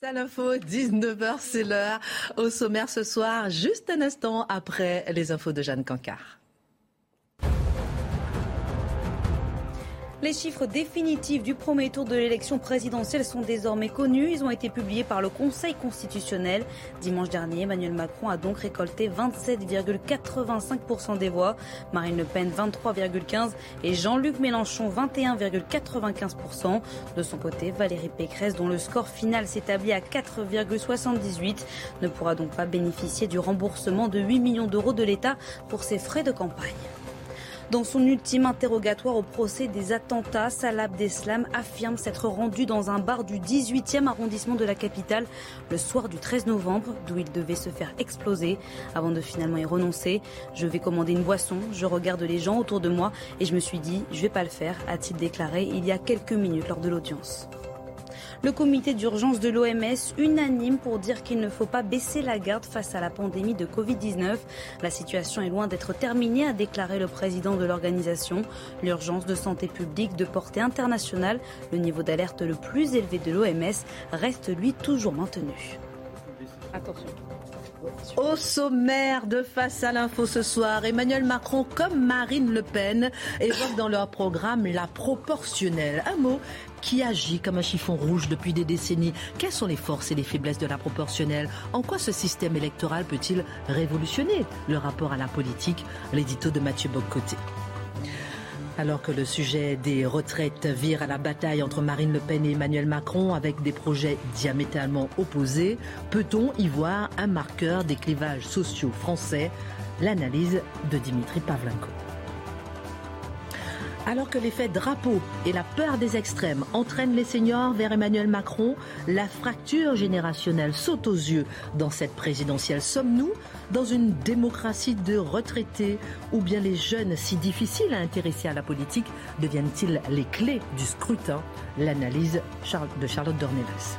L'info, 19h, c'est l'heure. Au sommaire ce soir, juste un instant après les infos de Jeanne Cancard. Les chiffres définitifs du premier tour de l'élection présidentielle sont désormais connus. Ils ont été publiés par le Conseil constitutionnel. Dimanche dernier, Emmanuel Macron a donc récolté 27,85% des voix, Marine Le Pen 23,15% et Jean-Luc Mélenchon 21,95%. De son côté, Valérie Pécresse, dont le score final s'établit à 4,78, ne pourra donc pas bénéficier du remboursement de 8 millions d'euros de l'État pour ses frais de campagne. Dans son ultime interrogatoire au procès des attentats, Salah Abdeslam affirme s'être rendu dans un bar du 18e arrondissement de la capitale le soir du 13 novembre, d'où il devait se faire exploser avant de finalement y renoncer. Je vais commander une boisson, je regarde les gens autour de moi et je me suis dit, je vais pas le faire, a-t-il déclaré il y a quelques minutes lors de l'audience. Le comité d'urgence de l'OMS unanime pour dire qu'il ne faut pas baisser la garde face à la pandémie de Covid-19. La situation est loin d'être terminée, a déclaré le président de l'organisation. L'urgence de santé publique de portée internationale, le niveau d'alerte le plus élevé de l'OMS, reste lui toujours maintenu. Attention. Au sommaire de Face à l'info ce soir, Emmanuel Macron comme Marine Le Pen évoquent dans leur programme la proportionnelle. Un mot qui agit comme un chiffon rouge depuis des décennies. Quelles sont les forces et les faiblesses de la proportionnelle? En quoi ce système électoral peut-il révolutionner le rapport à la politique? L'édito de Mathieu Boccoté. Alors que le sujet des retraites vire à la bataille entre Marine Le Pen et Emmanuel Macron avec des projets diamétralement opposés, peut-on y voir un marqueur des clivages sociaux français? L'analyse de Dimitri Pavlenko. Alors que l'effet drapeau et la peur des extrêmes entraînent les seniors vers Emmanuel Macron, la fracture générationnelle saute aux yeux dans cette présidentielle. Sommes-nous dans une démocratie de retraités ou bien les jeunes si difficiles à intéresser à la politique deviennent-ils les clés du scrutin? L'analyse de Charlotte Dornelas.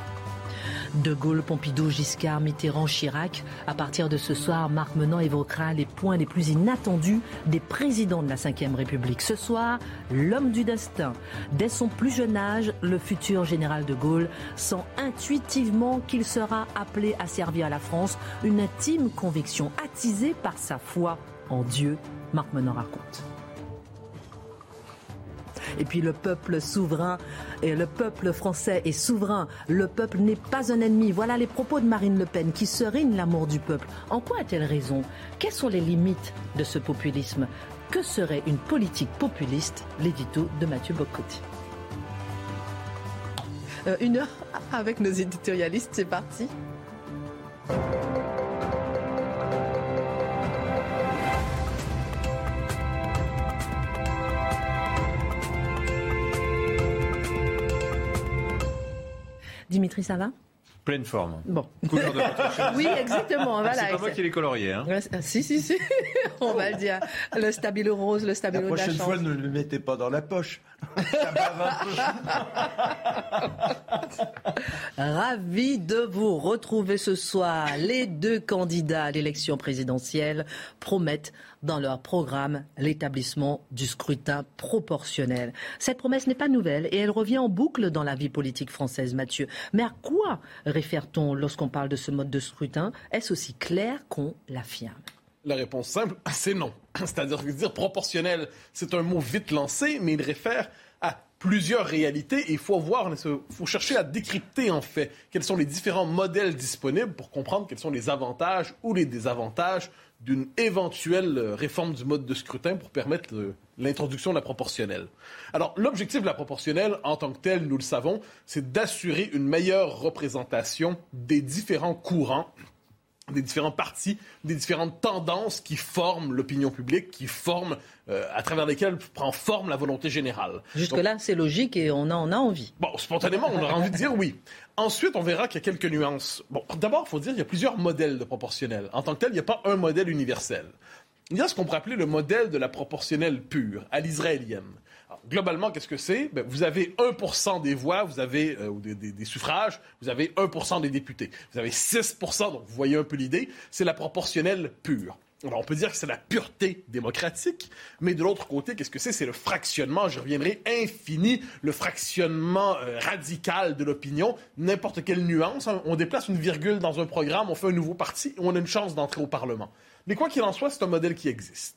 De Gaulle, Pompidou, Giscard, Mitterrand, Chirac. À partir de ce soir, Marc Menant évoquera les points les plus inattendus des présidents de la Ve République. Ce soir, l'homme du destin. Dès son plus jeune âge, le futur général de Gaulle sent intuitivement qu'il sera appelé à servir la France, une intime conviction attisée par sa foi en Dieu. Marc Menant raconte. Et puis le peuple souverain, et le peuple français est souverain. Le peuple n'est pas un ennemi. Voilà les propos de Marine Le Pen qui serine l'amour du peuple. En quoi a-t-elle raison? Quelles sont les limites de ce populisme? Que serait une politique populiste? L'édito de Mathieu Bocotti. Euh, une heure avec nos éditorialistes, c'est parti. Dimitri, ça va? Pleine forme. Bon. oui, exactement. Voilà. C'est pas moi qui l'ai colorié. Hein. si, si, si. On va le dire. Le stabilo rose, le stabilo La prochaine fois, ne le mettez pas dans la poche. Ravi de vous retrouver ce soir. Les deux candidats à l'élection présidentielle promettent dans leur programme l'établissement du scrutin proportionnel. Cette promesse n'est pas nouvelle et elle revient en boucle dans la vie politique française, Mathieu. Mais à quoi réfère-t-on lorsqu'on parle de ce mode de scrutin? Est-ce aussi clair qu'on l'affirme? La réponse simple, c'est non. C'est-à-dire que dire proportionnel, c'est un mot vite lancé, mais il réfère à plusieurs réalités et il faut voir, il faut chercher à décrypter en fait quels sont les différents modèles disponibles pour comprendre quels sont les avantages ou les désavantages d'une éventuelle réforme du mode de scrutin pour permettre l'introduction de la proportionnelle. Alors, l'objectif de la proportionnelle, en tant que tel, nous le savons, c'est d'assurer une meilleure représentation des différents courants des différents partis, des différentes tendances qui forment l'opinion publique, qui forment, euh, à travers lesquelles prend forme la volonté générale. Jusque-là, c'est logique et on, a, on a envie. Bon, spontanément, on aura envie de dire oui. Ensuite, on verra qu'il y a quelques nuances. Bon, d'abord, il faut dire qu'il y a plusieurs modèles de proportionnel. En tant que tel, il n'y a pas un modèle universel. Il y a ce qu'on pourrait appeler le modèle de la proportionnelle pure, à l'israélienne globalement, qu'est-ce que c'est? Ben, Vous avez 1 des voix, vous avez euh, des, suffrages, vous avez 1% des députés. Vous avez 6 donc vous voyez un peu l'idée, c'est la proportionnelle pure. Alors, on peut dire que c'est la pureté démocratique, mais de l'autre côté, qu'est-ce que c'est? C'est le fractionnement, je reviendrai, infini, le fractionnement euh, radical de l'opinion, n'importe quelle nuance. Hein. on déplace une virgule dans un programme, on fait un nouveau parti, on a une chance d'entrer au Parlement. Mais quoi qu'il en soit, c'est un modèle qui existe.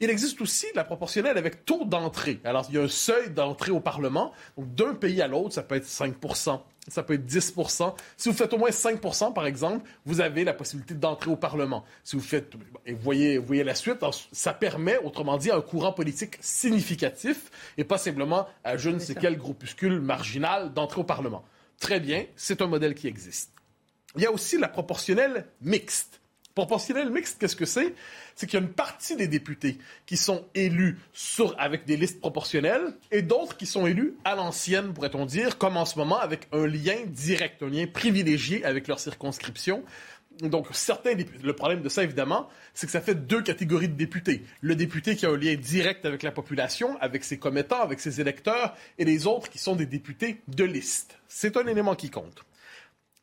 Il existe aussi la proportionnelle avec taux d'entrée. Alors, il y a un seuil d'entrée au Parlement. Donc, d'un pays à l'autre, ça peut être 5% ça peut être 10% Si vous faites au moins 5% par exemple, vous avez la possibilité d'entrer au Parlement. Si vous faites, et vous voyez, vous voyez la suite, ça permet, autrement dit, un courant politique significatif et pas simplement à je ne sais quel groupuscule marginal d'entrer au Parlement. Très bien, c'est un modèle qui existe. Il y a aussi la proportionnelle mixte. Proportionnel mixte, qu'est-ce que c'est? C'est qu'il y a une partie des députés qui sont élus avec des listes proportionnelles et d'autres qui sont élus à l'ancienne, pourrait-on dire, comme en ce moment, avec un lien direct, un lien privilégié avec leur circonscription. Donc, certains le problème de ça, évidemment, c'est que ça fait deux catégories de députés. Le député qui a un lien direct avec la population, avec ses commettants, avec ses électeurs, et les autres qui sont des députés de liste. C'est un élément qui compte.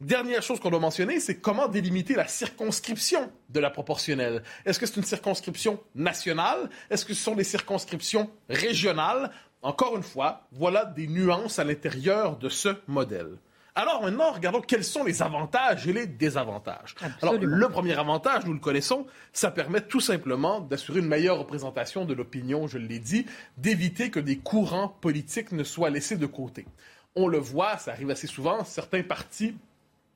Dernière chose qu'on doit mentionner, c'est comment délimiter la circonscription de la proportionnelle. Est-ce que c'est une circonscription nationale? Est-ce que ce sont des circonscriptions régionales? Encore une fois, voilà des nuances à l'intérieur de ce modèle. Alors maintenant, regardons quels sont les avantages et les désavantages. Alors, le premier avantage, nous le connaissons, ça permet tout simplement d'assurer une meilleure représentation de l'opinion, je l'ai dit, d'éviter que des courants politiques ne soient laissés de côté. On le voit, ça arrive assez souvent, certains partis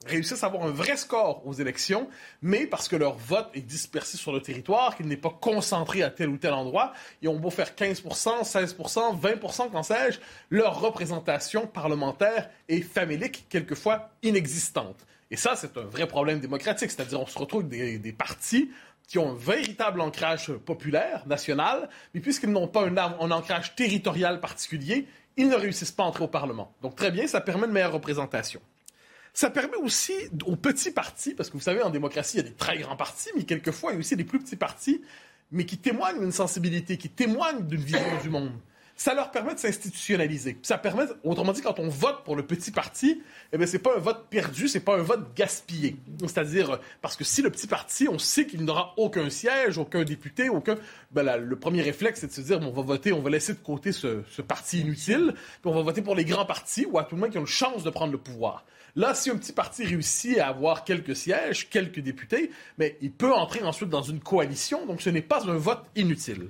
réussissent à avoir un vrai score aux élections, mais parce que leur vote est dispersé sur le territoire, qu'il n'est pas concentré à tel ou tel endroit, ils ont beau faire 15% 16% 20% quand sais-je, leur représentation parlementaire est famélique, quelquefois inexistante. Et ça, c'est un vrai problème démocratique, c'est-à-dire on se retrouve des, des partis qui ont un véritable ancrage populaire, national, mais puisqu'ils n'ont pas un, un ancrage territorial particulier, ils ne réussissent pas à entrer au Parlement. Donc très bien, ça permet une meilleure représentation. Ça permet aussi aux petits partis, parce que vous savez, en démocratie, il y a des très grands partis, mais quelquefois, il y a aussi des plus petits partis, mais qui témoignent d'une sensibilité, qui témoignent d'une vision du monde ça leur permet de s'institutionnaliser. Ça permet, autrement dit, quand on vote pour le petit parti, eh bien, c'est pas un vote perdu, c'est pas un vote gaspillé. C'est-à-dire, parce que si le petit parti, on sait qu'il n'aura aucun siège, aucun député, aucun, ben, le premier réflexe, c'est de se dire, on va voter, on va laisser de côté ce, ce parti inutile, puis on va voter pour les grands partis ou à tout le moins qui ont une chance de prendre le pouvoir. Là, si un petit parti réussit à avoir quelques sièges, quelques députés, mais il peut entrer ensuite dans une coalition, donc ce n'est pas un vote inutile.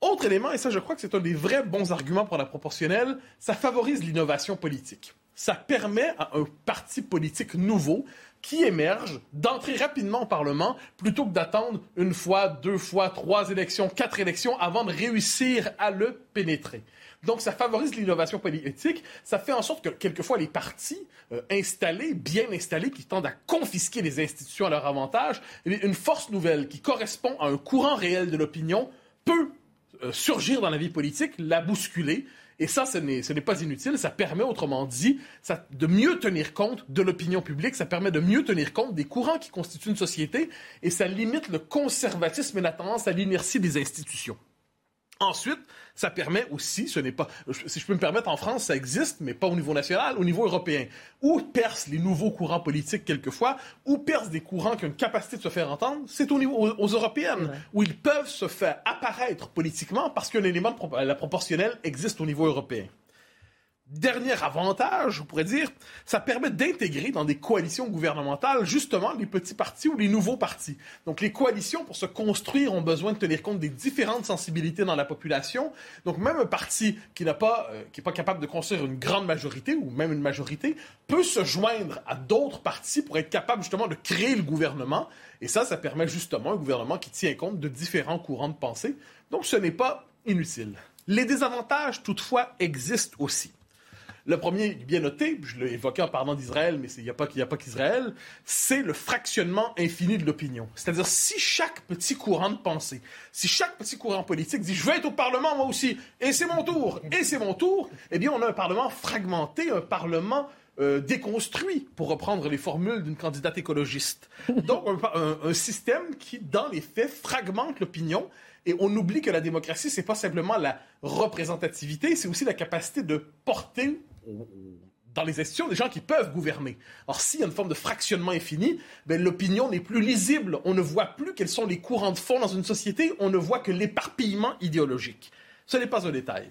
Autre élément, et ça je crois que c'est un des vrais bons arguments pour la proportionnelle, ça favorise l'innovation politique. Ça permet à un parti politique nouveau qui émerge d'entrer rapidement au Parlement plutôt que d'attendre une fois, deux fois, trois élections, quatre élections avant de réussir à le pénétrer. Donc, ça favorise l'innovation politique. Ça fait en sorte que, quelquefois, les partis euh, installés, bien installés, qui tendent à confisquer les institutions à leur avantage, eh une force nouvelle qui correspond à un courant réel de l'opinion peut euh, surgir dans la vie politique, la bousculer. Et ça, ce n'est pas inutile. Ça permet, autrement dit, de mieux tenir compte de l'opinion publique. Ça permet de mieux tenir compte des courants qui constituent une société. Et ça limite le conservatisme et la tendance à l'inertie des institutions. Ensuite, ça permet aussi, ce n'est pas, si je peux me permettre, en France, ça existe, mais pas au niveau national, au niveau européen, où percent les nouveaux courants politiques quelquefois, où percent des courants qui ont une capacité de se faire entendre, c'est au niveau aux, européennes, où ils peuvent se faire apparaître politiquement parce qu'un élément de la proportionnelle existe au niveau européen. Dernier avantage, on pourrait dire, ça permet d'intégrer dans des coalitions gouvernementales justement les petits partis ou les nouveaux partis. Donc les coalitions, pour se construire, ont besoin de tenir compte des différentes sensibilités dans la population. Donc même un parti qui n'a pas, euh, pas capable de construire une grande majorité ou même une majorité peut se joindre à d'autres partis pour être capable justement de créer le gouvernement. Et ça, ça permet justement un gouvernement qui tient compte de différents courants de pensée. Donc ce n'est pas inutile. Les désavantages, toutefois, existent aussi. Le premier, bien noté, je l'ai évoqué en parlant d'Israël, mais il n'y a pas, qu'Israël, c'est le fractionnement infini de l'opinion. C'est-à-dire, si chaque petit courant de pensée, si chaque petit courant politique dit « je veux être au Parlement, moi aussi, et c'est mon tour, et c'est mon tour », eh bien, on a un Parlement fragmenté, un Parlement euh, déconstruit, pour reprendre les formules d'une candidate écologiste. Donc, un, système qui, dans les faits, fragmente l'opinion. Et on oublie que la démocratie, c'est pas simplement la représentativité, c'est aussi la capacité de porter dans les institutions des gens qui peuvent gouverner. Or, s'il y a une forme de fractionnement infini, ben, l'opinion n'est plus lisible. On ne voit plus quels sont les courants de fond dans une société, on ne voit que l'éparpillement idéologique. Ce n'est pas un détail.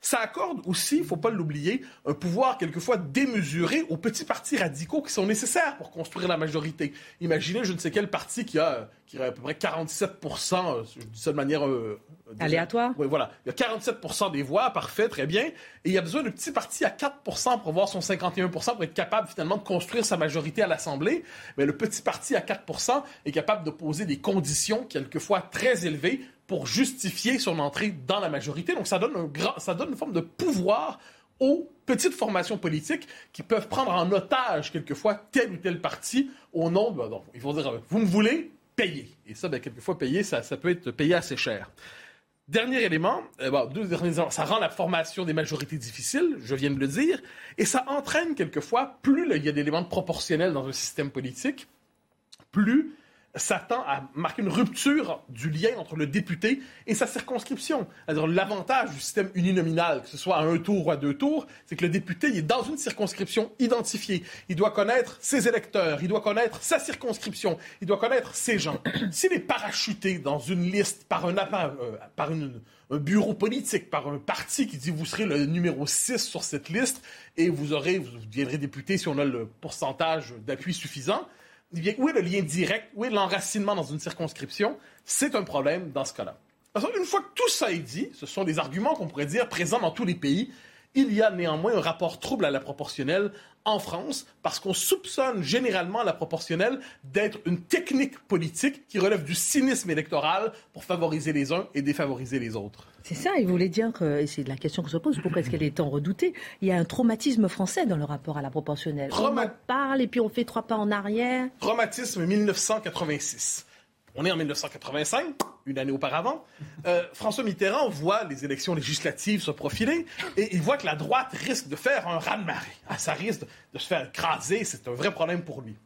Ça accorde aussi, il ne faut pas l'oublier, un pouvoir quelquefois démesuré aux petits partis radicaux qui sont nécessaires pour construire la majorité. Imaginez je ne sais quel parti qui a, qui a à peu près 47 euh, je dis ça de manière... Euh, Aléatoire Oui, voilà. Il y a 47 des voix, parfait, très bien. Et il y a besoin de petits partis à 4% pour avoir son 51% pour être capable finalement de construire sa majorité à l'Assemblée. Mais le petit parti à 4% est capable de poser des conditions quelquefois très élevées pour justifier son entrée dans la majorité. Donc ça donne, une forme de pouvoir aux petites formations politiques qui peuvent prendre en otage quelquefois tel ou tel parti au nom de... ils vont dire, vous me voulez, payez. Et ça, ben, quelquefois, payer, ça, peut être payé assez cher. Dernier élément, euh, ça rend la formation des majorités difficile, je viens de le dire, et ça entraîne quelquefois, plus il y a d'éléments proportionnels dans un système politique, plus s'attend à marquer une rupture du lien entre le député et sa circonscription. L'avantage du système uninominal, que ce soit à un tour ou à deux tours, c'est que le député est dans une circonscription identifiée. Il doit connaître ses électeurs, il doit connaître sa circonscription, il doit connaître ses gens. S'il est parachuté dans une liste par un, euh, par un bureau politique, par un parti qui dit vous serez le numéro 6 sur cette liste et vous aurez, vous deviendrez député si on a le pourcentage d'appui suffisant, où est le lien direct, où est l'enracinement dans une circonscription? C'est un problème dans ce cas-là. Une fois que tout ça est dit, ce sont des arguments qu'on pourrait dire présents dans tous les pays, il y a néanmoins un rapport trouble à la proportionnelle en France parce qu'on soupçonne généralement la proportionnelle d'être une technique politique qui relève du cynisme électoral pour favoriser les uns et défavoriser les autres. C'est ça, il voulait dire que, et c'est la question qu'on se pose, pourquoi est-ce qu'elle est tant redoutée? Il y a un traumatisme français dans le rapport à la proportionnelle. on en parle et puis on fait trois pas en arrière. Traumatisme 1986. On est en 1985, une année auparavant. Euh, François Mitterrand voit les élections législatives se profiler et il voit que la droite risque de faire un raz-de-marée. Ah, ça risque de se faire écraser, c'est un vrai problème pour lui.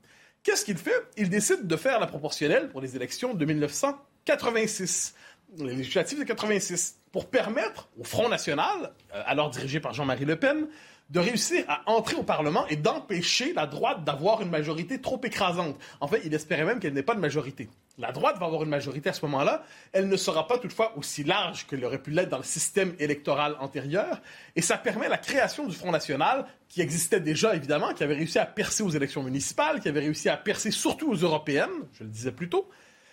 Qu'est-ce qu'il fait? Il décide de faire la proportionnelle pour les élections de 1986, les législatives de 86, pour permettre au Front National, euh, alors dirigé par Jean-Marie Le Pen, de réussir à entrer au Parlement et d'empêcher la droite d'avoir une majorité trop écrasante. En fait, il espérait même qu'elle n'ait pas de majorité. La droite va avoir une majorité à ce moment-là. Elle ne sera pas toutefois aussi large qu'elle aurait pu l'être dans le système électoral antérieur. Et ça permet la création du Front National, qui existait déjà évidemment, qui avait réussi à percer aux élections municipales, qui avait réussi à percer surtout aux européennes, je le disais plus tôt.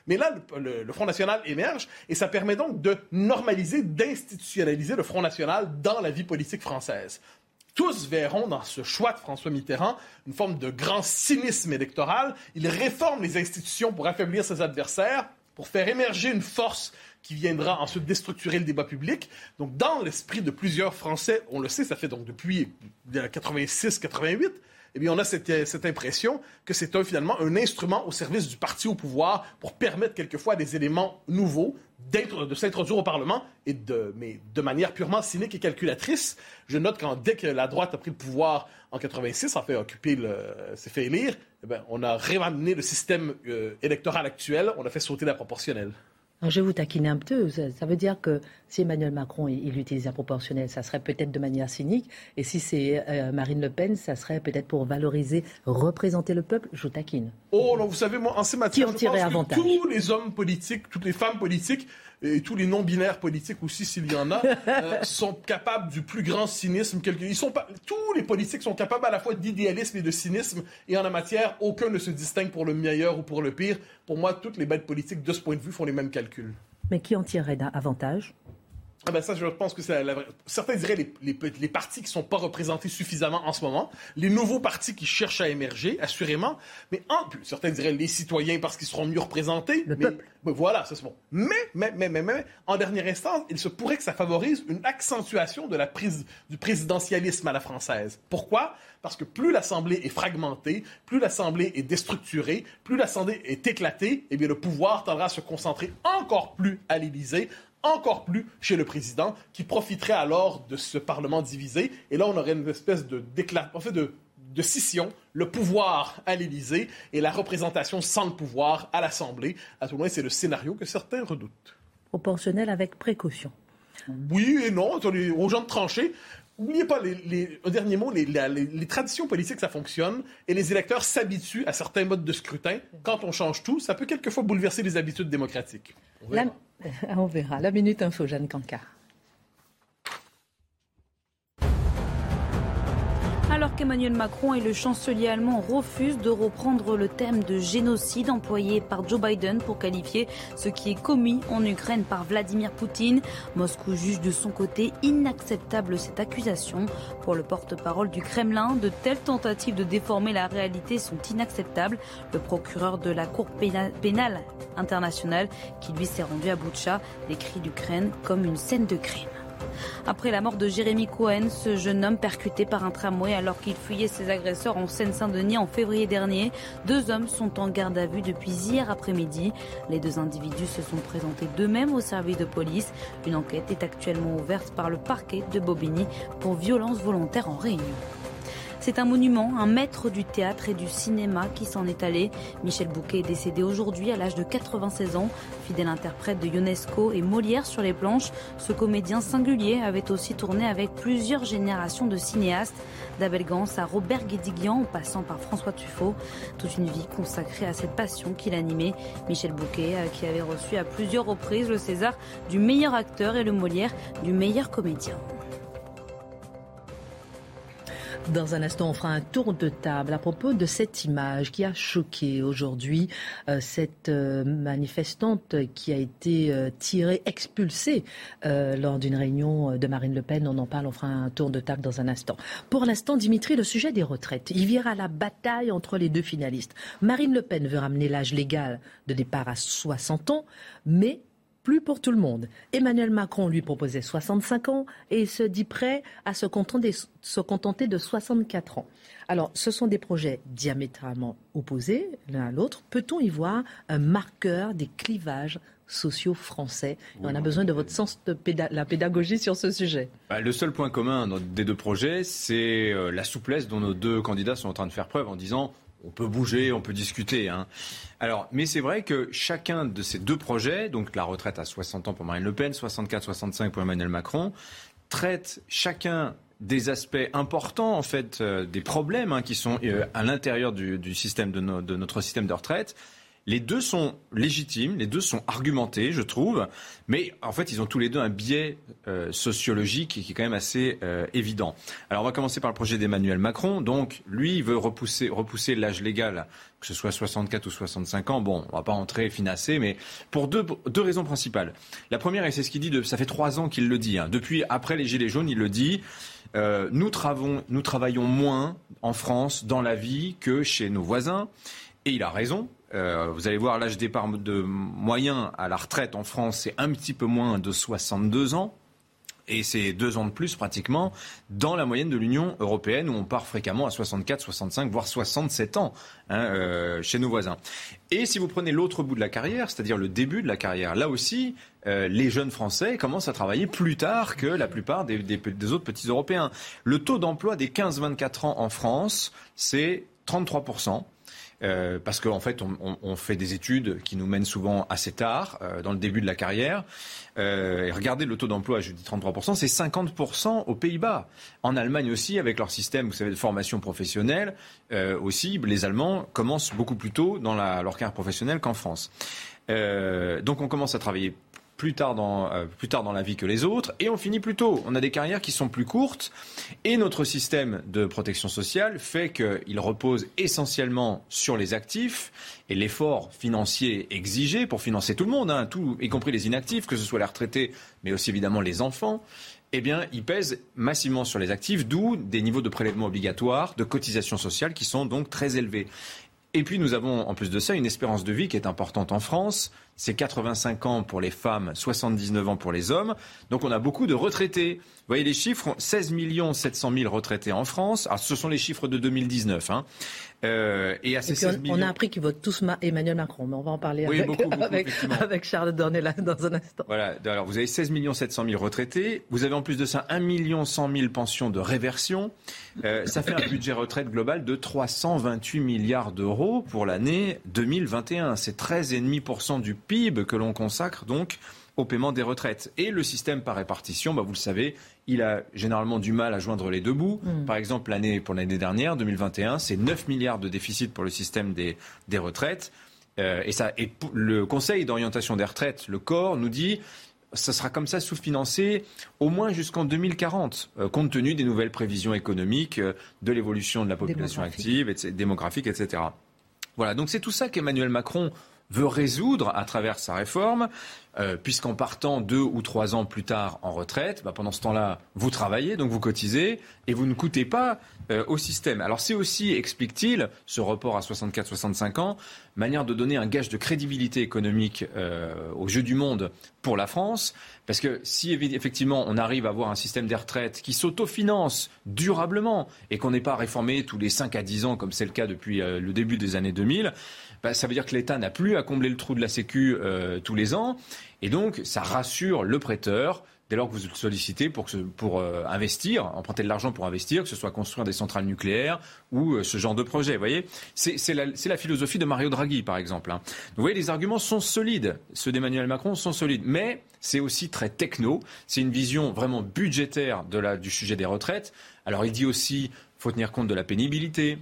Mais là, le, Front National émerge et ça permet donc de normaliser, d'institutionnaliser le Front National dans la vie politique française tous verront dans ce choix de François Mitterrand une forme de grand cynisme électoral. Il réforme les institutions pour affaiblir ses adversaires, pour faire émerger une force qui viendra ensuite déstructurer le débat public. Donc, dans l'esprit de plusieurs Français, on le sait, ça fait donc depuis 86-88, eh bien, on a cette, cette impression que c'est finalement un instrument au service du parti au pouvoir pour permettre quelquefois des éléments nouveaux de s'introduire au Parlement, et de, mais de manière purement cynique et calculatrice. Je note qu'en dès que la droite a pris le pouvoir en 86, en fait occuper s'est fait élire, eh bien, on a réamené le système euh, électoral actuel, on a fait sauter la proportionnelle je vais vous taquiner un peu. Ça, veut dire que si Emmanuel Macron il, utilise la proportionnelle, ça serait peut-être de manière cynique. Et si c'est euh, Marine Le Pen, ça serait peut-être pour valoriser, représenter le peuple. Je taquine. Oh, non, vous savez, moi, en ces matières, avantage tous les hommes politiques, toutes les femmes politiques et tous les non-binaires politiques aussi, s'il y en a, euh, sont capables du plus grand cynisme. Ils sont pas, tous les politiques sont capables à la fois d'idéalisme et de cynisme, et en la matière, aucun ne se distingue pour le meilleur ou pour le pire. Pour moi, toutes les bêtes politiques, de ce point de vue, font les mêmes calculs. Mais qui en tirerait avantage? Ah ben ça, je pense que c'est la, Certains diraient les, les, les partis qui ne sont pas représentés suffisamment en ce moment, les nouveaux partis qui cherchent à émerger, assurément, mais en plus, certains diraient les citoyens parce qu'ils seront mieux représentés. Le mais, mais voilà, c'est bon. Mais, mais, mais, mais, mais, en dernière instance, il se pourrait que ça favorise une accentuation de la prise du présidentialisme à la française. Pourquoi? Parce que plus l'Assemblée est fragmentée, plus l'Assemblée est déstructurée, plus l'Assemblée est éclatée, eh bien le pouvoir tendra à se concentrer encore plus à l'Élysée, encore plus chez le président, qui profiterait alors de ce Parlement divisé. Et là, on aurait une espèce de déclaration, en fait, de, de scission, le pouvoir à l'Élysée et la représentation sans le pouvoir à l'Assemblée. À tout le moins, c'est le scénario que certains redoutent. Proportionnel avec précaution. Oui et non, aux gens de trancher. N'oubliez pas, les, les, un dernier mot, les, les, les, traditions politiques, ça fonctionne, et les électeurs s'habituent à certains modes de scrutin. Quand on change tout, ça peut quelquefois bouleverser les habitudes démocratiques. La, on verra. La Minute Info, Jeanne Cancard. qu'Emmanuel Macron et le chancelier allemand refusent de reprendre le thème de génocide employé par Joe Biden pour qualifier ce qui est commis en Ukraine par Vladimir Poutine, Moscou juge de son côté inacceptable cette accusation. Pour le porte-parole du Kremlin, de telles tentatives de déformer la réalité sont inacceptables. Le procureur de la Cour pénale internationale, qui lui s'est rendu à Boutcha, décrit l'Ukraine comme une scène de crime. Après la mort de Jérémy Cohen, ce jeune homme percuté par un tramway alors qu'il fuyait ses agresseurs en Seine-Saint-Denis en février dernier, deux hommes sont en garde à vue depuis hier après-midi. Les deux individus se sont présentés d'eux-mêmes au service de police. Une enquête est actuellement ouverte par le parquet de Bobigny pour violence volontaire en réunion. C'est un monument, un maître du théâtre et du cinéma qui s'en est allé. Michel Bouquet est décédé aujourd'hui à l'âge de 96 ans. Fidèle interprète de Ionesco et Molière sur les planches, ce comédien singulier avait aussi tourné avec plusieurs générations de cinéastes, d'Abel Gans à Robert Guédiguian en passant par François Truffaut. Toute une vie consacrée à cette passion qu'il animait. Michel Bouquet, qui avait reçu à plusieurs reprises le César du meilleur acteur et le Molière du meilleur comédien. Dans un instant, on fera un tour de table à propos de cette image qui a choqué aujourd'hui euh, cette euh, manifestante qui a été euh, tirée, expulsée lors d'une réunion de Marine Le Pen. On en parle, on fera un tour de table dans un instant. Pour l'instant, Dimitri, le sujet des retraites. Il vire à la bataille entre les deux finalistes. Marine Le Pen veut ramener l'âge légal de départ à 60 ans, mais plus pour tout le monde. Emmanuel Macron lui proposait 65 ans et il se dit prêt à se contenter, se contenter de 64 ans. Alors, ce sont des projets diamétralement opposés l'un à l'autre. Peut-on y voir un marqueur des clivages sociaux français? On a besoin de votre sens de péda la pédagogie sur ce sujet. Bah, le seul point commun des deux projets, c'est euh, la souplesse dont nos deux candidats sont en train de faire preuve en disant on peut bouger, on peut discuter. Hein. Alors, mais c'est vrai que chacun de ces deux projets, donc la retraite à 60 ans pour Marine Le Pen, 64-65 pour Emmanuel Macron, traite chacun des aspects importants en fait euh, des problèmes hein, qui sont euh, à l'intérieur du, de notre système de retraite les deux sont légitimes, les deux sont argumentés, je trouve, mais en fait, ils ont tous les deux un biais euh, sociologique qui est quand même assez euh, évident. Alors, on va commencer par le projet d'Emmanuel Macron. Donc, lui, il veut repousser, l'âge légal, que ce soit 64 ou 65 ans. Bon, on va pas entrer finasser, mais pour deux, raisons principales. La première, et c'est ce qu'il dit, ça fait trois ans qu'il le dit. Hein. Depuis, après les Gilets jaunes, il le dit. Euh, nous travaillons moins en France dans la vie que chez nos voisins. Et il a raison. Euh, vous allez voir, l'âge départ de moyen à la retraite en France, c'est un petit peu moins de 62 ans. Et c'est deux ans de plus pratiquement dans la moyenne de l'Union européenne où on part fréquemment à 64, 65, voire 67 ans hein, euh, chez nos voisins. Et si vous prenez l'autre bout de la carrière, c'est-à-dire le début de la carrière, là aussi, euh, les jeunes Français commencent à travailler plus tard que la plupart des, des, des autres petits Européens. Le taux d'emploi des 15-24 ans en France, c'est 33 euh, parce qu'en en fait, on, fait des études qui nous mènent souvent assez tard, euh, dans le début de la carrière. Euh, et regardez le taux d'emploi, je dis 33%, c'est 50% aux Pays-Bas. En Allemagne aussi, avec leur système, vous savez, de formation professionnelle, aussi, les Allemands commencent beaucoup plus tôt dans leur carrière professionnelle qu'en France. Donc on commence à travailler plus tard, dans, euh, plus tard dans la vie que les autres et on finit plus tôt. On a des carrières qui sont plus courtes et notre système de protection sociale fait qu'il repose essentiellement sur les actifs et l'effort financier exigé pour financer tout le monde, hein, tout, y compris les inactifs, que ce soit les retraités, mais aussi évidemment les enfants, eh bien, il pèse massivement sur les actifs, d'où des niveaux de prélèvement obligatoires, de cotisations sociales qui sont donc très élevés. Et puis nous avons en plus de ça une espérance de vie qui est importante en France. C'est 85 ans pour les femmes, 79 ans pour les hommes. Donc on a beaucoup de retraités. Vous voyez les chiffres, 16 700 000 retraités en France. Alors ce sont les chiffres de 2019. Hein. Euh, et à ces on, a appris qu'ils votent tous Emmanuel Macron, mais on va en parler avec, Charles Dornelas dans un instant. Voilà, alors vous avez 16 700 000 retraités, vous avez en plus de ça 1 100 000 pensions de réversion, euh, ça fait un budget retraite global de 328 milliards d'euros pour l'année 2021. C'est 13,5% du PIB que l'on consacre donc au paiement des retraites. Et le système par répartition, bah vous le savez, il a généralement du mal à joindre les deux bouts. Mm. Par exemple, l'année pour l'année dernière, 2021, c'est 9 milliards de déficit pour le système des, des retraites. Euh, et, ça, et le Conseil d'orientation des retraites, le corps, nous dit ça sera comme ça sous-financé au moins jusqu'en 2040, euh, compte tenu des nouvelles prévisions économiques, euh, de l'évolution de la population active, et, démographique, etc. Voilà, donc c'est tout ça qu'Emmanuel Macron veut résoudre à travers sa réforme. Euh, puisqu'en partant deux ou trois ans plus tard en retraite, bah, pendant ce temps-là, vous travaillez, donc vous cotisez, et vous ne coûtez pas euh, au système. Alors c'est aussi, explique-t-il, ce report à 64-65 ans, manière de donner un gage de crédibilité économique euh, au jeu du monde pour la France, parce que si effectivement on arrive à avoir un système des retraites qui s'autofinance durablement et qu'on n'est pas réformé tous les 5 à 10 ans comme c'est le cas depuis le début des années 2000, bah, ça veut dire que l'État n'a plus à combler le trou de la Sécu tous les ans. Et donc, ça rassure le prêteur dès lors que vous le sollicitez pour, euh, investir, emprunter de l'argent pour investir, que ce soit construire des centrales nucléaires ou euh, ce genre de projet. Vous voyez, c'est la, philosophie de Mario Draghi, par exemple. Hein. Vous voyez, les arguments sont solides. Ceux d'Emmanuel Macron sont solides, mais c'est aussi très techno. C'est une vision vraiment budgétaire du sujet des retraites. Alors, il dit aussi, faut tenir compte de la pénibilité,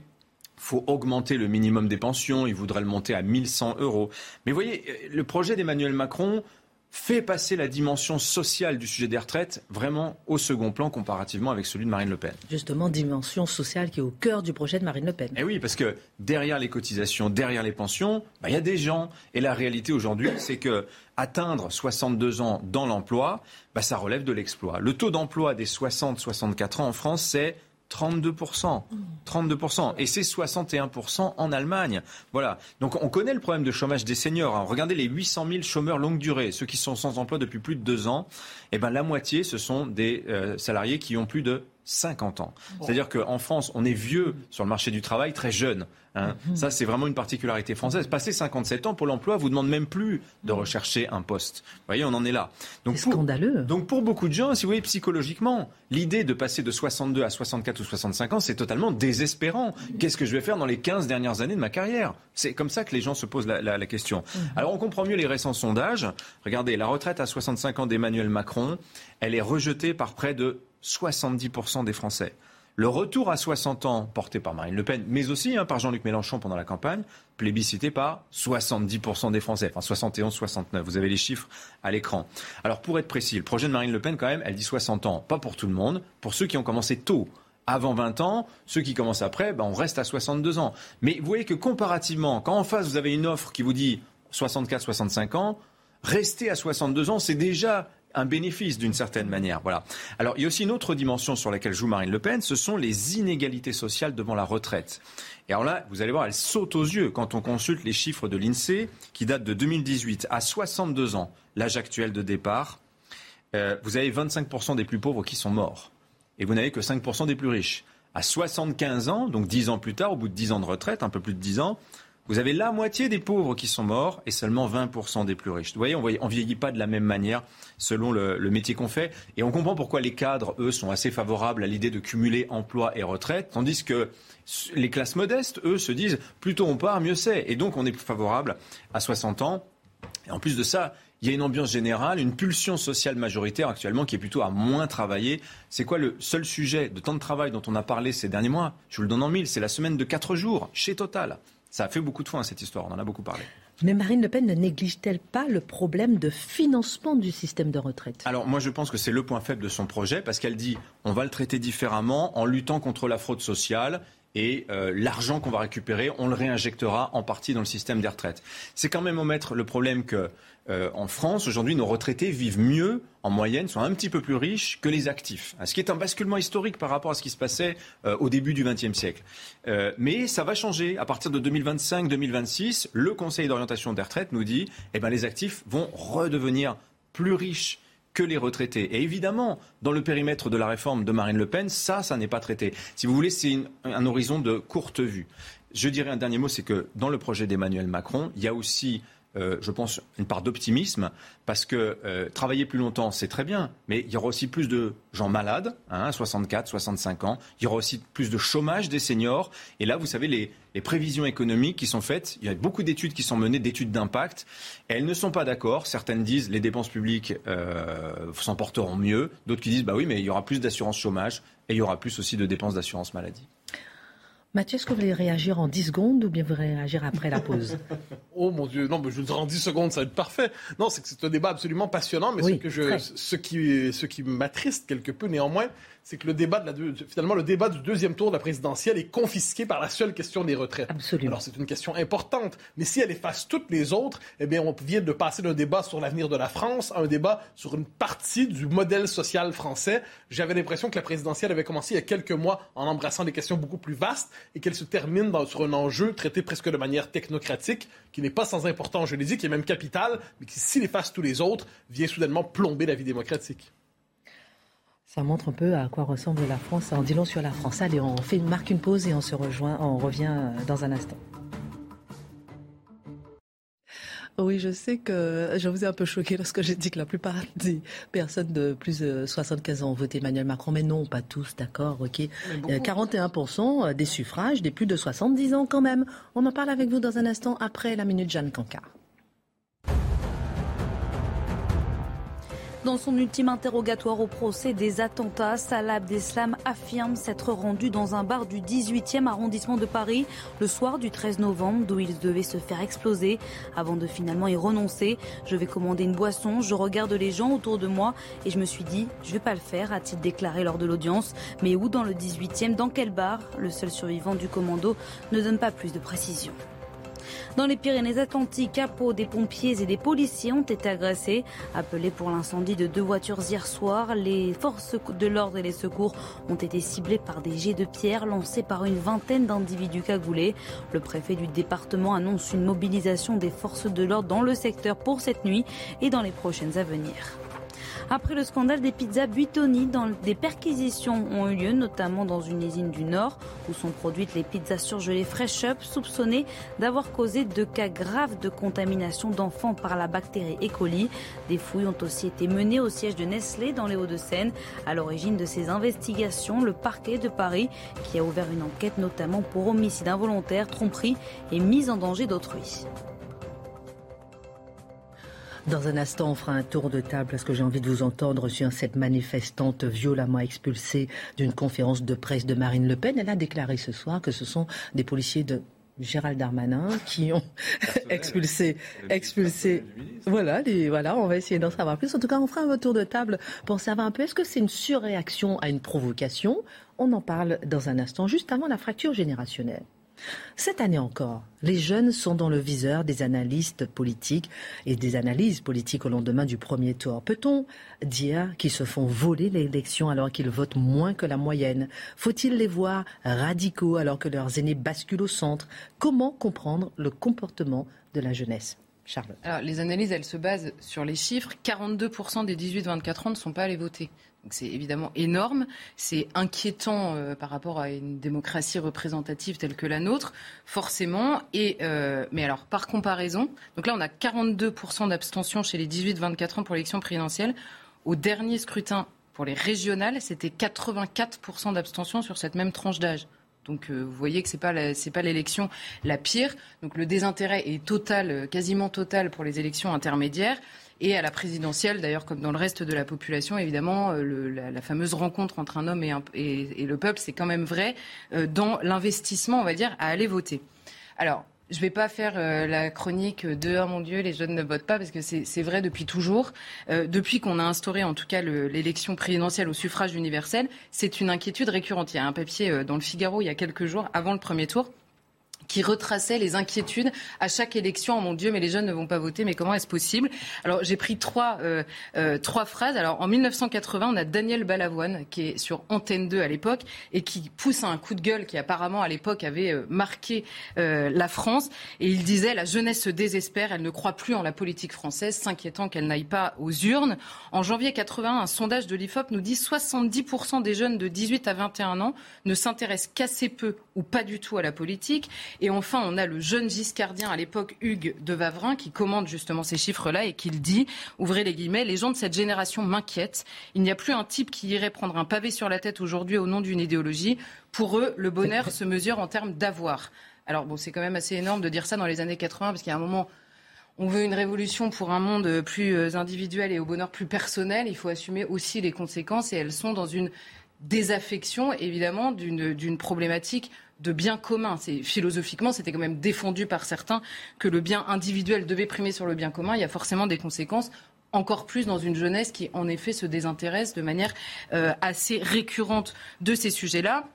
faut augmenter le minimum des pensions, il voudrait le monter à 1100 euros. Mais vous voyez, euh, le projet d'Emmanuel Macron, fait passer la dimension sociale du sujet des retraites vraiment au second plan comparativement avec celui de Marine Le Pen. Justement, dimension sociale qui est au cœur du projet de Marine Le Pen. Eh oui, parce que derrière les cotisations, derrière les pensions, bah, il y a des gens. Et la réalité aujourd'hui, c'est que atteindre 62 ans dans l'emploi, bah, ça relève de l'exploit. Le taux d'emploi des 60-64 ans en France, c'est 32%. 32%. Et c'est 61% en Allemagne. Voilà. Donc on connaît le problème de chômage des seniors. Hein. Regardez les 800 000 chômeurs longue durée, ceux qui sont sans emploi depuis plus de deux ans. Eh ben, la moitié, ce sont des euh, salariés qui ont plus de 50 ans. C'est-à-dire qu'en France, on est vieux sur le marché du travail, très jeune. Hein. Mhm. Ça, c'est vraiment une particularité française. Passé 57 ans, Pôle emploi vous demande même plus de rechercher un poste. Vous voyez, on en est là. Donc, c'est scandaleux. Donc pour beaucoup de gens, si vous voyez psychologiquement, l'idée de passer de 62 à 64 ou 65 ans, c'est totalement désespérant. Qu'est-ce que je vais faire dans les 15 dernières années de ma carrière? C'est comme ça que les gens se posent la, question. Mhm. Alors on comprend mieux les récents sondages. Regardez, la retraite à 65 ans d'Emmanuel Macron, elle est rejetée par près de 70% des Français. Le retour à 60 ans porté par Marine Le Pen, mais aussi hein, par Jean-Luc Mélenchon pendant la campagne, plébiscité par 70% des Français, enfin 71, 69. Vous avez les chiffres à l'écran. Alors pour être précis, le projet de Marine Le Pen, quand même, elle dit 60 ans, pas pour tout le monde, pour ceux qui ont commencé tôt. Avant 20 ans, ceux qui commencent après, ben, on reste à 62 ans. Mais vous voyez que comparativement, quand en face vous avez une offre qui vous dit 64, 65 ans, rester à 62 ans, c'est déjà un bénéfice d'une certaine manière. Voilà. Alors, il y a aussi une autre dimension sur laquelle joue Marine Le Pen, ce sont les inégalités sociales devant la retraite. Et alors là, vous allez voir, elle saute aux yeux quand on consulte les chiffres de l'INSEE qui datent de 2018. À 62 ans, l'âge actuel de départ, euh, vous avez 25% des plus pauvres qui sont morts. Et vous n'avez que 5% des plus riches. À 75 ans, donc 10 ans plus tard, au bout de 10 ans de retraite, un peu plus de 10 ans, vous avez la moitié des pauvres qui sont morts et seulement 20% des plus riches. Vous voyez, on ne vieillit pas de la même manière selon le, métier qu'on fait. Et on comprend pourquoi les cadres, eux, sont assez favorables à l'idée de cumuler emploi et retraite, tandis que les classes modestes, eux, se disent plutôt on part, mieux c'est. Et donc on est plus favorable à 60 ans. Et en plus de ça, il y a une ambiance générale, une pulsion sociale majoritaire actuellement qui est plutôt à moins travailler. C'est quoi le seul sujet de temps de travail dont on a parlé ces derniers mois? Je vous le donne en mille, c'est la semaine de 4 jours chez Total. Ça a fait beaucoup de fois cette histoire, on en a beaucoup parlé. Mais Marine Le Pen ne néglige-t-elle pas le problème de financement du système de retraite? Alors moi je pense que c'est le point faible de son projet parce qu'elle dit on va le traiter différemment en luttant contre la fraude sociale et euh, l'argent qu'on va récupérer, on le réinjectera en partie dans le système des retraites. C'est quand même omettre le problème que euh, en France, aujourd'hui, nos retraités vivent mieux, en moyenne, sont un petit peu plus riches que les actifs. Ce qui est un basculement historique par rapport à ce qui se passait euh, au début du XXe siècle. mais ça va changer. À partir de 2025-2026, le Conseil d'orientation des retraites nous dit eh ben, les actifs vont redevenir plus riches que les retraités. Et évidemment, dans le périmètre de la réforme de Marine Le Pen, ça, ça n'est pas traité. Si vous voulez, c'est un horizon de courte vue. Je dirais un dernier mot, c'est que dans le projet d'Emmanuel Macron, il y a aussi euh, je pense, une part d'optimisme, parce que euh, travailler plus longtemps, c'est très bien, mais il y aura aussi plus de gens malades, hein, 64, 65 ans, il y aura aussi plus de chômage des seniors, et là, vous savez, les, prévisions économiques qui sont faites, il y a beaucoup d'études qui sont menées, d'études d'impact, elles ne sont pas d'accord, certaines disent les dépenses publiques euh, s'en porteront mieux, d'autres qui disent, bah oui, mais il y aura plus d'assurance chômage, et il y aura plus aussi de dépenses d'assurance maladie. Mathieu, est-ce que vous voulez réagir en 10 secondes ou bien vous voulez réagir après la pause Oh mon Dieu, non, mais je en 10 secondes, ça va être parfait. Non, c'est que c'est un débat absolument passionnant, mais ce, que je, ce qui, ce qui m'attriste quelque peu néanmoins, c'est que le débat de la finalement le débat du deuxième tour de la présidentielle est confisqué par la seule question des retraites. Absolument. Alors c'est une question importante, mais si elle efface toutes les autres, eh bien on vient de passer d'un débat sur l'avenir de la France à un débat sur une partie du modèle social français. J'avais l'impression que la présidentielle avait commencé il y a quelques mois en embrassant des questions beaucoup plus vastes et qu'elle se termine sur un enjeu traité presque de manière technocratique qui n'est pas sans importance, je l'ai dit, qui est même capital, mais qui s'il efface tous les autres vient soudainement plomber la vie démocratique. Ça montre un peu à quoi ressemble la France en disant sur la France. Allez, on fait une, marque une pause et on se rejoint, on revient euh, dans un instant. Oui, je sais que je vous ai un peu choqué lorsque j'ai dit que la plupart des personnes de plus de 75 ans ont voté Emmanuel Macron, mais non, pas tous, d'accord, ok. 41% des suffrages des plus de 70 ans quand même. On en parle avec vous dans un instant après la minute Jeanne Cancard. Dans son ultime interrogatoire au procès des attentats, Salah Abdeslam affirme s'être rendu dans un bar du 18e arrondissement de Paris le soir du 13 novembre, d'où il devait se faire exploser avant de finalement y renoncer. Je vais commander une boisson, je regarde les gens autour de moi et je me suis dit, je vais pas le faire, a-t-il déclaré lors de l'audience. Mais où dans le 18e, dans quel bar? Le seul survivant du commando ne donne pas plus de précisions. Dans les Pyrénées-Atlantiques, à Pau, des pompiers et des policiers ont été agressés. Appelés pour l'incendie de deux voitures hier soir, les forces de l'ordre et les secours ont été ciblés par des jets de pierre lancés par une vingtaine d'individus cagoulés. Le préfet du département annonce une mobilisation des forces de l'ordre dans le secteur pour cette nuit et dans les prochaines à venir. Après le scandale des pizzas Buitoni, des perquisitions ont eu lieu, notamment dans une usine du Nord, où sont produites les pizzas surgelées Fresh Up, soupçonnées d'avoir causé deux cas graves de contamination d'enfants par la bactérie E. coli. Des fouilles ont aussi été menées au siège de Nestlé dans les Hauts-de-Seine. À l'origine de ces investigations, le parquet de Paris, qui a ouvert une enquête notamment pour homicide involontaire, tromperie et mise en danger d'autrui. Dans un instant, on fera un tour de table parce que j'ai envie de vous entendre sur cette manifestante violemment expulsée d'une conférence de presse de Marine Le Pen. Elle a déclaré ce soir que ce sont des policiers de Gérald Darmanin qui ont expulsé, expulsé. Voilà, les, voilà, on va essayer d'en savoir plus. En tout cas, on fera un tour de table pour savoir un peu est-ce que c'est une surréaction à une provocation? On en parle dans un instant, juste avant la fracture générationnelle. Cette année encore, les jeunes sont dans le viseur des analystes politiques et des analyses politiques au lendemain du premier tour. Peut-on dire qu'ils se font voler l'élection alors qu'ils votent moins que la moyenne? Faut-il les voir radicaux alors que leurs aînés basculent au centre? Comment comprendre le comportement de la jeunesse? Charles. les analyses, se basent sur les chiffres. 42% des 18-24 ans ne sont pas allés voter c'est évidemment énorme, c'est inquiétant euh, par rapport à une démocratie représentative telle que la nôtre, forcément. Et, euh, mais alors, par comparaison, donc là, on a 42% d'abstention chez les 18-24 ans pour l'élection présidentielle. Au dernier scrutin pour les régionales, c'était 84% d'abstention sur cette même tranche d'âge. Donc euh, vous voyez que ce n'est pas l'élection la pire. Donc le désintérêt est total, quasiment total pour les élections intermédiaires. Et à la présidentielle, d'ailleurs, comme dans le reste de la population, évidemment, euh, la, fameuse rencontre entre un homme et, le peuple, c'est quand même vrai euh, dans l'investissement, on va dire, à aller voter. Alors, je ne vais pas faire euh, la chronique de oh mon Dieu, les jeunes ne votent pas, parce que c'est vrai depuis toujours. Depuis qu'on a instauré en tout cas l'élection présidentielle au suffrage universel, c'est une inquiétude récurrente. Il y a un papier dans le Figaro il y a quelques jours, avant le premier tour, qui retraçait les inquiétudes à chaque élection. Oh mon Dieu, mais les jeunes ne vont pas voter, mais comment est-ce possible? Alors j'ai pris trois, euh, euh, trois phrases. Alors en 1980, on a Daniel Balavoine qui est sur Antenne 2 à l'époque et qui pousse un coup de gueule qui apparemment à l'époque avait euh, marqué la France. Et il disait la jeunesse se désespère, elle ne croit plus en la politique française, s'inquiétant qu'elle n'aille pas aux urnes. En janvier 81, un sondage de l'IFOP nous dit 70% des jeunes de 18 à 21 ans ne s'intéressent qu'assez peu ou pas du tout à la politique. Et enfin, on a le jeune giscardien à l'époque, Hugues de Vavrin, qui commande justement ces chiffres-là et qui dit, ouvrez les guillemets, les gens de cette génération m'inquiètent. Il n'y a plus un type qui irait prendre un pavé sur la tête aujourd'hui au nom d'une idéologie. Pour eux, le bonheur se mesure en termes d'avoir. Alors bon, c'est quand même assez énorme de dire ça dans les années 80, parce qu'il y a un moment on veut une révolution pour un monde plus euh, individuel et au bonheur plus personnel, il faut assumer aussi les conséquences et elles sont dans une désaffection, évidemment, d'une problématique de bien commun. C'est philosophiquement, c'était quand même défendu par certains que le bien individuel devait primer sur le bien commun. Il y a forcément des conséquences encore plus dans une jeunesse qui, en effet, se désintéresse de manière euh, assez récurrente de ces sujets-là.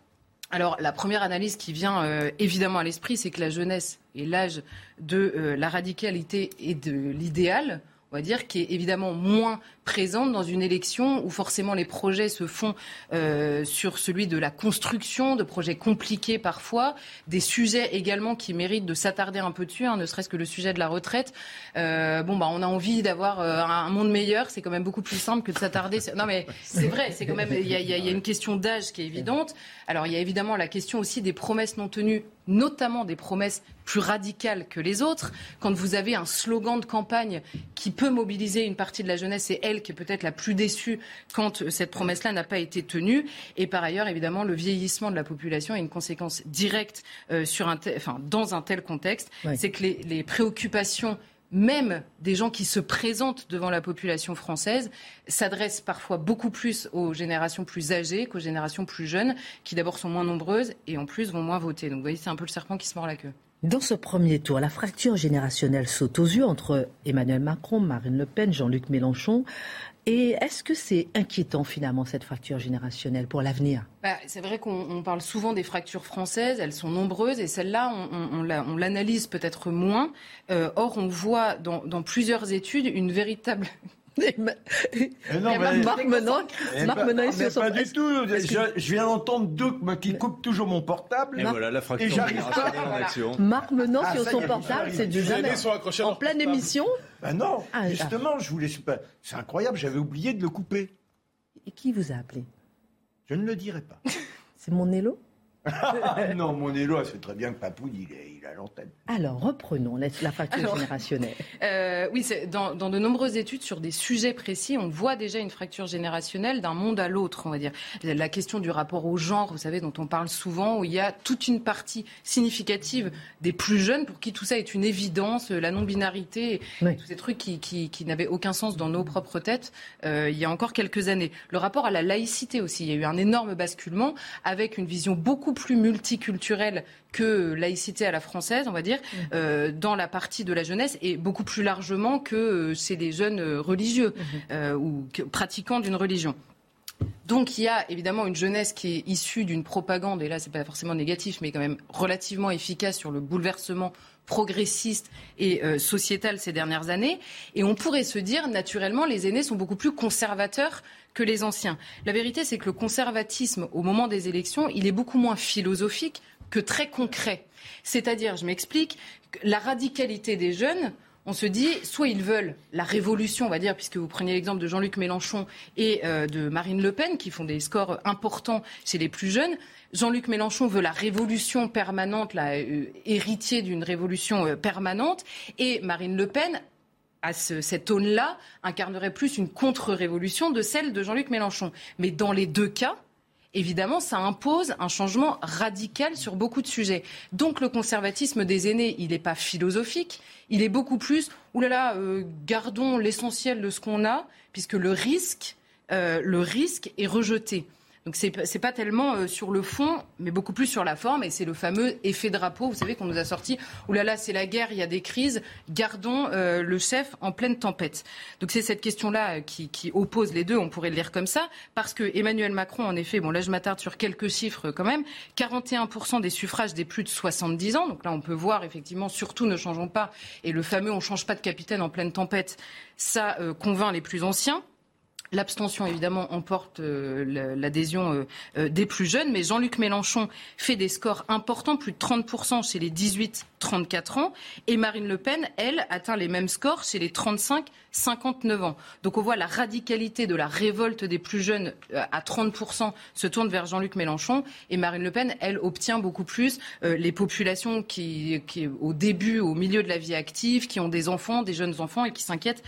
Alors, la première analyse qui vient euh, évidemment à l'esprit, c'est que la jeunesse est l'âge de euh, la radicalité et de l'idéal on va dire, qui est évidemment moins présente dans une élection où forcément les projets se font euh, sur celui de la construction, de projets compliqués parfois, des sujets également qui méritent de s'attarder un peu dessus, hein, ne serait-ce que le sujet de la retraite. Euh, bon, bah, on a envie d'avoir euh, un monde meilleur, c'est quand même beaucoup plus simple que de s'attarder. Non, mais c'est vrai, c'est quand même, il y, y, a une question d'âge qui est évidente. Alors, il y a évidemment la question aussi des promesses non tenues notamment des promesses plus radicales que les autres. Quand vous avez un slogan de campagne qui peut mobiliser une partie de la jeunesse, c'est elle qui est peut-être la plus déçue quand cette promesse-là n'a pas été tenue. Et par ailleurs, évidemment, le vieillissement de la population est une conséquence directe euh, sur un enfin, dans un tel contexte. C'est que les, les préoccupations même des gens qui se présentent devant la population française s'adressent parfois beaucoup plus aux générations plus âgées qu'aux générations plus jeunes, qui d'abord sont moins nombreuses et en plus vont moins voter. Donc vous voyez, c'est un peu le serpent qui se mord la queue. Dans ce premier tour, la fracture générationnelle saute aux yeux entre Emmanuel Macron, Marine Le Pen, Jean-Luc Mélenchon. Et est-ce que c'est inquiétant finalement cette fracture générationnelle pour l'avenir? Bah, C'est vrai qu'on parle souvent des fractures françaises, elles sont nombreuses et celle-là, on, l'analyse peut-être moins. Euh, or, on voit dans, plusieurs études une véritable non, Marc Menon, Marc Menon est sur Pas du tout. Je, viens d'entendre deux qui coupent toujours mon portable. Et voilà la fracture. Et j'arrive pas. Marc Menon ah, sur son portable, c'est du jamais. En pleine émission. Ben non, ah, justement, je voulais. C'est incroyable, j'avais oublié de le couper. Et qui vous a appelé? Je ne le dirai pas. C'est mon élo non, mon élo, c'est très bien que Papou, il est, l'antenne. Alors, reprenons la, fracture générationnelle. Euh, oui, dans, dans, de nombreuses études sur des sujets précis, on voit déjà une fracture générationnelle d'un monde à l'autre, on va dire. La question du rapport au genre, vous savez, dont on parle souvent, où il y a toute une partie significative des plus jeunes pour qui tout ça est une évidence, la non-binarité, tous ces trucs qui, qui, qui n'avaient aucun sens dans nos propres têtes euh, il y a encore quelques années. Le rapport à la laïcité aussi, il y a eu un énorme basculement avec une vision beaucoup plus multiculturelle que laïcité à la française, on va dire, mmh. euh, dans la partie de la jeunesse et beaucoup plus largement que euh, c'est les jeunes euh, religieux mmh. ou pratiquants d'une religion. Donc il y a évidemment une jeunesse qui est issue d'une propagande, et là c'est pas forcément négatif, mais quand même relativement efficace sur le bouleversement progressiste et euh, sociétal ces dernières années. Et on pourrait se dire, naturellement, les aînés sont beaucoup plus conservateurs que les anciens. La vérité, c'est que le conservatisme, au moment des élections, il est beaucoup moins philosophique que très concret. C'est-à-dire, je m'explique, la radicalité des jeunes, on se dit, soit ils veulent la révolution, on va dire, puisque vous prenez l'exemple de Jean-Luc Mélenchon et euh, de Marine Le Pen, qui font des scores importants chez les plus jeunes. Jean-Luc Mélenchon veut la révolution permanente, la, euh, d'une révolution euh, permanente, et Marine Le Pen à ce, cette aune-là, incarnerait plus une contre-révolution de celle de Jean-Luc Mélenchon. Mais dans les deux cas, évidemment, ça impose un changement radical sur beaucoup de sujets. Donc le conservatisme des aînés, il n'est pas philosophique, il est beaucoup plus, oulala, euh, gardons l'essentiel de ce qu'on a, puisque le risque, euh, le risque est rejeté. Donc c'est n'est pas tellement euh, sur le fond, mais beaucoup plus sur la forme. Et c'est le fameux effet drapeau, vous savez, qu'on nous a sorti. Ouh là là, c'est la guerre, il y a des crises. Gardons euh, le chef en pleine tempête. Donc c'est cette question-là euh, qui, oppose les deux. On pourrait le lire comme ça, parce que Emmanuel Macron, en effet, bon là je m'attarde sur quelques chiffres quand même. 41% des suffrages des plus de 70 ans. Donc là on peut voir effectivement, surtout ne changeons pas. Et le fameux on change pas de capitaine en pleine tempête, ça convainc les plus anciens. L'abstention, évidemment, emporte euh, l'adhésion euh, euh, des plus jeunes, mais Jean-Luc Mélenchon fait des scores importants, plus de 30% chez les 18-34 ans, et Marine Le Pen, elle, atteint les mêmes scores chez les 35-59 ans. Donc on voit la radicalité de la révolte des plus jeunes à 30% se tourne vers Jean-Luc Mélenchon, et Marine Le Pen, elle, obtient beaucoup plus les populations qui, qui, au début, au milieu de la vie active, qui ont des enfants, des jeunes enfants, et qui s'inquiètent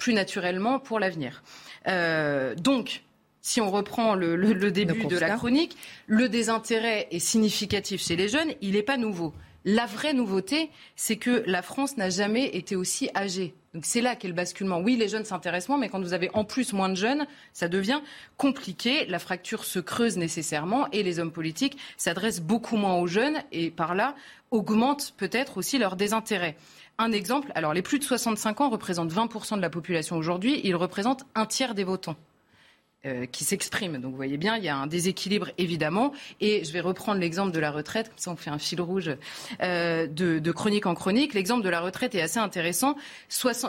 plus naturellement pour l'avenir. Euh, donc, si on reprend le, début de la chronique, le désintérêt est significatif chez les jeunes, il n'est pas nouveau. La vraie nouveauté, c'est que la France n'a jamais été aussi âgée. Donc c'est là qu'est le basculement. Oui, les jeunes s'intéressent moins, mais quand vous avez en plus moins de jeunes, ça devient compliqué. La fracture se creuse nécessairement et les hommes politiques s'adressent beaucoup moins aux jeunes et par là augmentent peut-être aussi leur désintérêt. Un exemple, alors les plus de 65 ans représentent 20% de la population aujourd'hui, ils représentent un tiers des votants. Euh, qui s'expriment. Donc vous voyez bien, il y a un déséquilibre évidemment. Et je vais reprendre l'exemple de la retraite, comme ça on fait un fil rouge euh, de, chronique en chronique. L'exemple de la retraite est assez intéressant.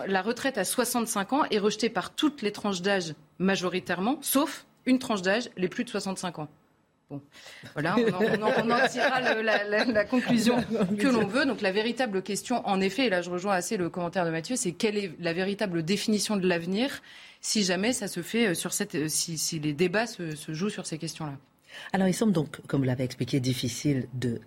la retraite à 65 ans est rejetée par toutes les tranches d'âge majoritairement, sauf une tranche d'âge, les plus de 65 ans. Bon, voilà, on en, tirera la, conclusion que l'on veut. Donc la véritable question, en effet, et là je rejoins assez le commentaire de Mathieu, c'est quelle est la véritable définition de l'avenir si jamais ça se fait euh, sur cette, euh, si, les débats se, jouent sur ces questions-là? Alors il semble donc, comme vous l'avez expliqué, difficile de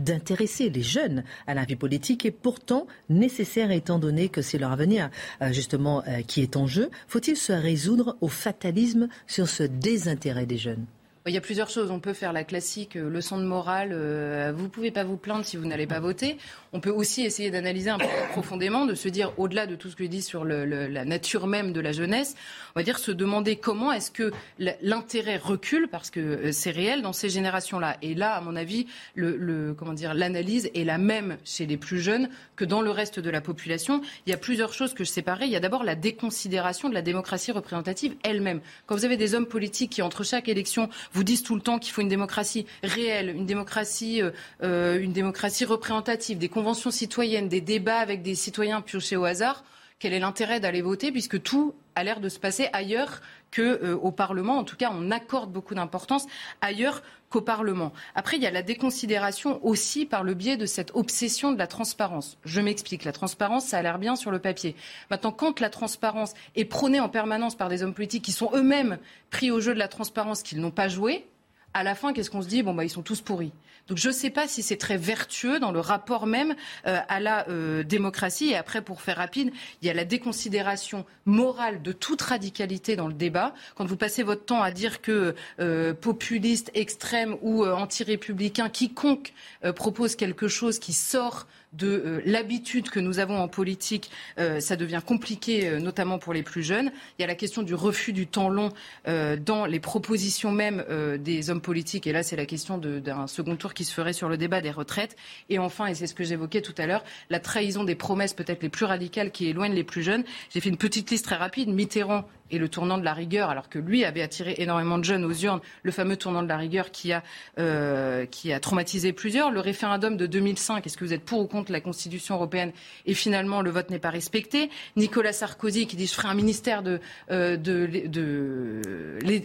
d'intéresser les jeunes à la vie politique et pourtant nécessaire étant donné que c'est leur avenir euh, justement qui est en jeu. Faut-il se résoudre au fatalisme sur ce désintérêt des jeunes? Il y a plusieurs choses. On peut faire la classique euh, leçon de morale. Euh, vous ne pouvez pas vous plaindre si vous n'allez pas voter. On peut aussi essayer d'analyser un peu plus profondément, de se dire au-delà de tout ce que je dis sur la nature même de la jeunesse, on va dire se demander comment est-ce que l'intérêt recule parce que euh, c'est réel dans ces générations-là. Et là, à mon avis, comment dire, l'analyse est la même chez les plus jeunes que dans le reste de la population. Il y a plusieurs choses que je séparais. Il y a d'abord la déconsidération de la démocratie représentative elle-même. Quand vous avez des hommes politiques qui entre chaque élection vous disent tout le temps qu'il faut une démocratie réelle, une démocratie, euh, euh, une démocratie représentative, des conventions citoyennes, des débats avec des citoyens piochés au hasard. Quel est l'intérêt d'aller voter puisque tout a l'air de se passer ailleurs qu'au euh, Parlement. En tout cas, on accorde beaucoup d'importance ailleurs qu'au Parlement. Après, il y a la déconsidération aussi par le biais de cette obsession de la transparence. Je m'explique. La transparence, ça a l'air bien sur le papier. Maintenant, quand la transparence est prônée en permanence par des hommes politiques qui sont eux-mêmes pris au jeu de la transparence qu'ils n'ont pas joué, à la fin, qu'est-ce qu'on se dit? Bon, bah, ils sont tous pourris. Donc je ne sais pas si c'est très vertueux dans le rapport même euh, à la euh, démocratie. Et après, pour faire rapide, il y a la déconsidération morale de toute radicalité dans le débat. Quand vous passez votre temps à dire que euh, populiste, extrême ou anti-républicain, quiconque propose quelque chose qui sort de euh, l'habitude que nous avons en politique, euh, ça devient compliqué, euh, notamment pour les plus jeunes. Il y a la question du refus du temps long dans les propositions même des hommes politiques. Et là, c'est la question d'un second tour qui se ferait sur le débat des retraites. Et enfin, et c'est ce que j'évoquais tout à l'heure, la trahison des promesses peut-être les plus radicales qui éloignent les plus jeunes. J'ai fait une petite liste très rapide. Mitterrand et le tournant de la rigueur, alors que lui avait attiré énormément de jeunes aux urnes, le fameux tournant de la rigueur qui a, euh, qui a traumatisé plusieurs. Le référendum de 2005, est-ce que vous êtes pour ou contre la Constitution européenne Et finalement, le vote n'est pas respecté. Nicolas Sarkozy qui dit je ferai un ministère de, euh, de, de,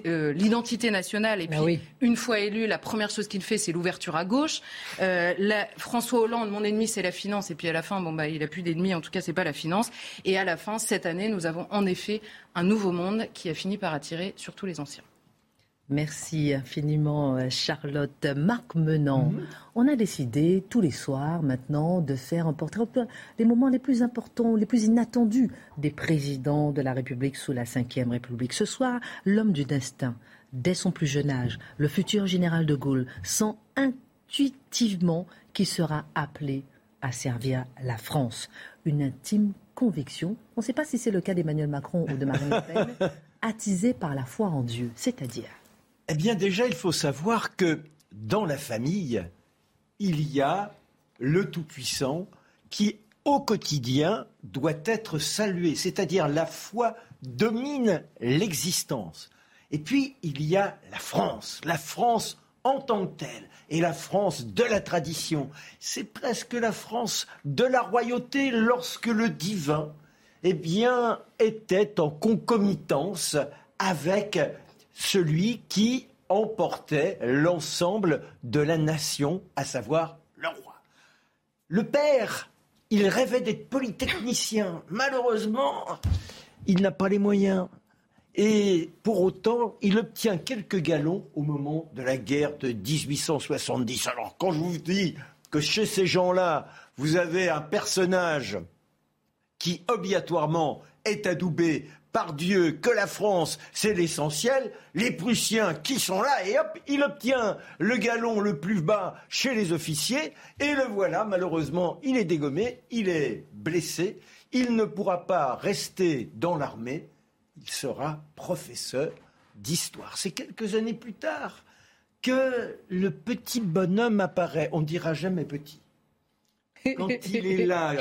euh, l'identité nationale. Et ben puis, une fois élu, la première chose qu'il fait, c'est l'ouverture à gauche. La, François Hollande, mon ennemi, c'est la finance. Et puis à la fin, bon, bah, il a plus d'ennemis, en tout cas, c'est pas la finance. Et à la fin, cette année, nous avons en effet un nouveau monde qui a fini par attirer surtout les anciens. Merci infiniment euh, Charlotte. Marc Menant, mhm. on a décidé tous les soirs maintenant de faire un portrait les moments les plus importants, les plus inattendus des présidents de la République sous la Ve République. Ce soir, l'homme du destin, dès son plus jeune âge, le futur général de Gaulle, sent intuitivement qu'il sera appelé à servir la France. Une intime conviction, on ne sait pas si c'est le cas d'Emmanuel Macron ou de Marine Le Pen, attisée par la foi en Dieu, c'est-à-dire Eh bien déjà, il faut savoir que dans la famille, il y a le Tout-Puissant qui, au quotidien, doit être salué. C'est-à-dire la foi domine l'existence. Et puis, il y a la France. La France en tant que telle. Et la France de la tradition. C'est presque la France de la royauté lorsque le divin, eh était en concomitance avec celui qui emportait l'ensemble de la nation, à savoir le roi. Le père, il rêvait d'être polytechnicien. Malheureusement, il n'a pas les moyens. Et pour autant, il obtient quelques galons au moment de la guerre de 1870. Alors quand je vous dis que chez ces gens-là, vous avez un personnage qui obligatoirement est adoubé par Dieu que la France, c'est l'essentiel, les Prussiens qui sont là, et hop, il obtient le galon le plus bas chez les officiers, et le voilà, malheureusement, il est dégommé, il est blessé, il ne pourra pas rester dans l'armée, il sera professeur d'histoire. C'est quelques années plus tard que le petit bonhomme apparaît. On ne dira jamais petit. Quand il est là,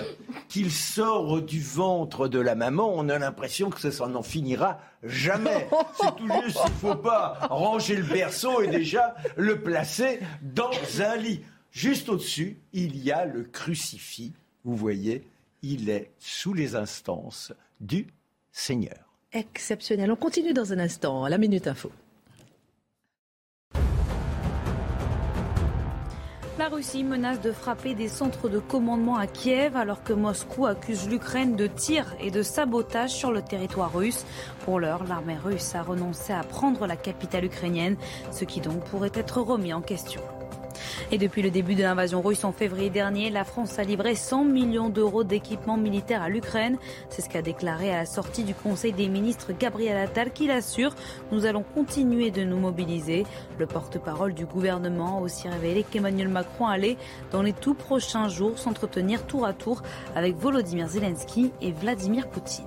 qu'il sort du ventre de la maman, on a l'impression que ça n'en finira jamais. C'est tout juste, il ne faut pas ranger le berceau et déjà le placer dans un lit. Juste au-dessus, il y a le crucifix. Vous voyez, il est sous les instances du Seigneur exceptionnel. On continue dans un instant, la Minute Info. La Russie menace de frapper des centres de commandement à Kiev alors que Moscou accuse l'Ukraine de tirs et de sabotage sur le territoire russe. Pour l'heure, l'armée russe a renoncé à prendre la capitale ukrainienne, ce qui donc pourrait être remis en question. Et depuis le début de l'invasion russe en février dernier, la France a livré 100 millions d'euros d'équipement militaire à l'Ukraine. C'est ce qu'a déclaré à la sortie du Conseil des ministres Gabriel Attal qui l'assure. Nous allons continuer de nous mobiliser. Le porte-parole du gouvernement a aussi révélé qu'Emmanuel Macron allait, dans les tout prochains jours, s'entretenir tour à tour avec Volodymyr Zelensky et Vladimir Poutine.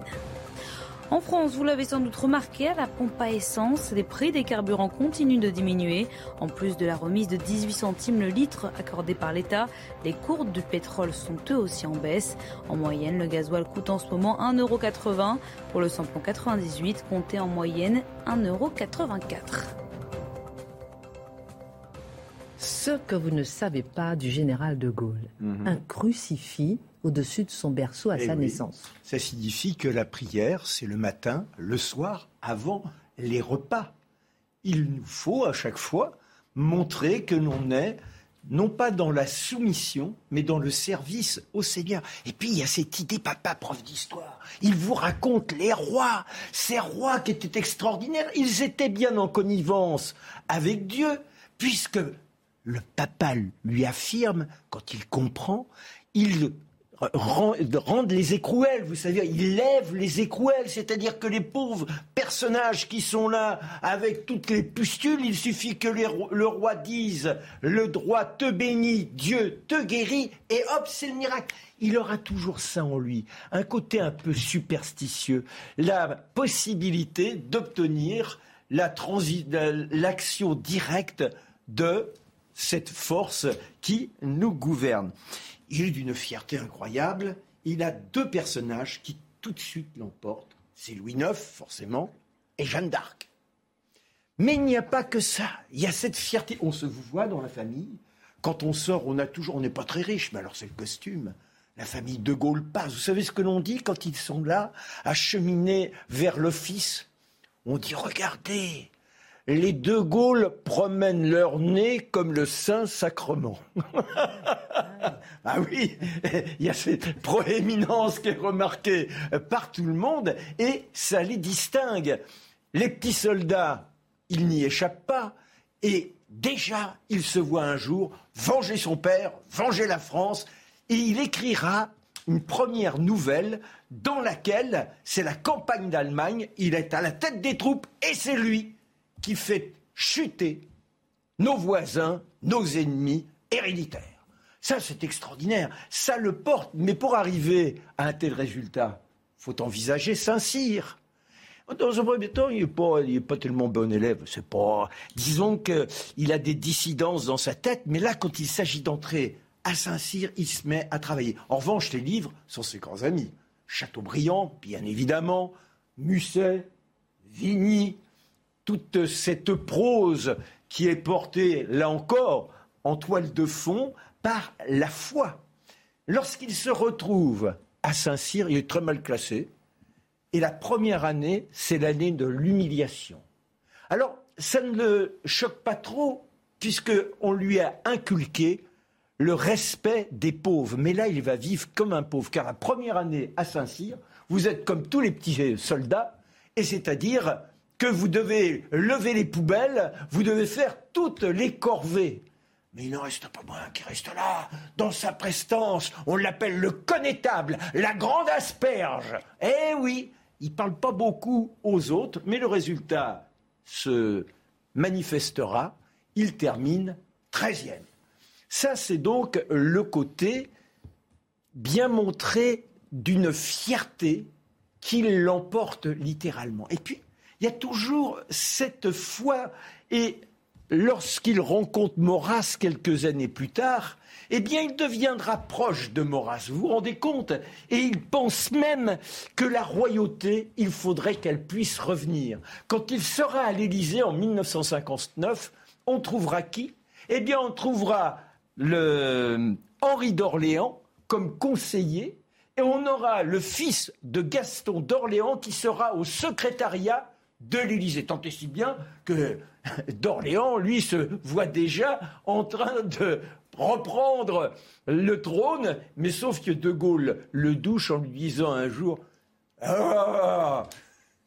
En France, vous l'avez sans doute remarqué, à la pompe à essence, les prix des carburants continuent de diminuer. En plus de la remise de 18 centimes le litre accordé par l'État, les cours du pétrole sont eux aussi en baisse. En moyenne, le gasoil coûte en ce moment 1,80€. Pour le samplon 98, comptez en moyenne 1,84€. Ce que vous ne savez pas du général de Gaulle, mhm. un crucifix au-dessus de son berceau à eh sa naissance. Ça signifie que la prière, c'est le matin, le soir, avant les repas. Il nous faut à chaque fois montrer que l'on est non pas dans la soumission, mais dans le service au Seigneur. Et puis il y a cette idée, papa, prof d'histoire, il vous raconte les rois, ces rois qui étaient extraordinaires, ils étaient bien en connivence avec Dieu, puisque le papa lui affirme, quand il comprend, il rendre les écrouelles, vous savez, il lève les écrouelles, c'est-à-dire que les pauvres personnages qui sont là avec toutes les pustules, il suffit que le roi dise le droit te bénit, Dieu te guérit, et hop, c'est le miracle. Il aura toujours ça en lui, un côté un peu superstitieux, la possibilité d'obtenir l'action directe de cette force qui nous gouverne. Il est d'une fierté incroyable. Il a deux personnages qui tout de suite l'emportent. C'est Louis IX, forcément, et Jeanne d'Arc. Mais il n'y a pas que ça. Il y a cette fierté. On se voit dans la famille. Quand on sort, on a toujours, on n'est pas très riche, mais alors c'est le costume. La famille de Gaulle passe. Vous savez ce que l'on dit quand ils sont là, à cheminer vers l'office? On dit regardez, les deux Gaules promènent leur nez comme le Saint-Sacrement. ah oui, il y a cette proéminence qui est remarquée par tout le monde et ça les distingue. Les petits soldats, ils n'y échappent pas et déjà, il se voit un jour venger son père, venger la France et il écrira une première nouvelle dans laquelle c'est la campagne d'Allemagne, il est à la tête des troupes et c'est lui qui fait chuter nos voisins, nos ennemis héréditaires. Ça, c'est extraordinaire. Ça le porte. Mais pour arriver à un tel résultat, faut envisager Saint-Cyr. Dans un premier temps, il n'est pas, tellement bon élève. C'est pas. Disons qu'il a des dissidences dans sa tête, mais là, quand il s'agit d'entrer à Saint-Cyr, il se met à travailler. En revanche, les livres sont ses grands amis. Chateaubriand, bien évidemment, Musset, Vigny, toute cette prose qui est portée, là encore, en toile de fond par la foi. Lorsqu'il se retrouve à Saint-Cyr, il est très mal classé. Et la première année, c'est l'année de l'humiliation. Alors, ça ne le choque pas trop, puisqu'on lui a inculqué le respect des pauvres. Mais là, il va vivre comme un pauvre, car la première année à Saint-Cyr, vous êtes comme tous les petits soldats, et c'est-à-dire que vous devez lever les poubelles, vous devez faire toutes les corvées. Mais il n'en reste pas moins qui reste là, dans sa prestance. On l'appelle le connétable, la grande asperge. Eh oui, il parle pas beaucoup aux autres, mais le résultat se manifestera. Il termine 13e. Ça, c'est donc le côté bien montré d'une fierté qui l'emporte littéralement. Et puis, il y a toujours cette foi, et lorsqu'il rencontre Maurras quelques années plus tard, eh bien, il deviendra proche de Maurras. Vous vous rendez compte? Et il pense même que la royauté, il faudrait qu'elle puisse revenir. Quand il sera à l'Élysée en 1959, on trouvera qui? Eh bien, on trouvera Henri d'Orléans comme conseiller et on aura le fils de Gaston d'Orléans qui sera au secrétariat de l'Élysée. Tant et si bien que d'Orléans, lui, se voit déjà en train de reprendre le trône, mais sauf que De Gaulle le douche en lui disant un jour Ah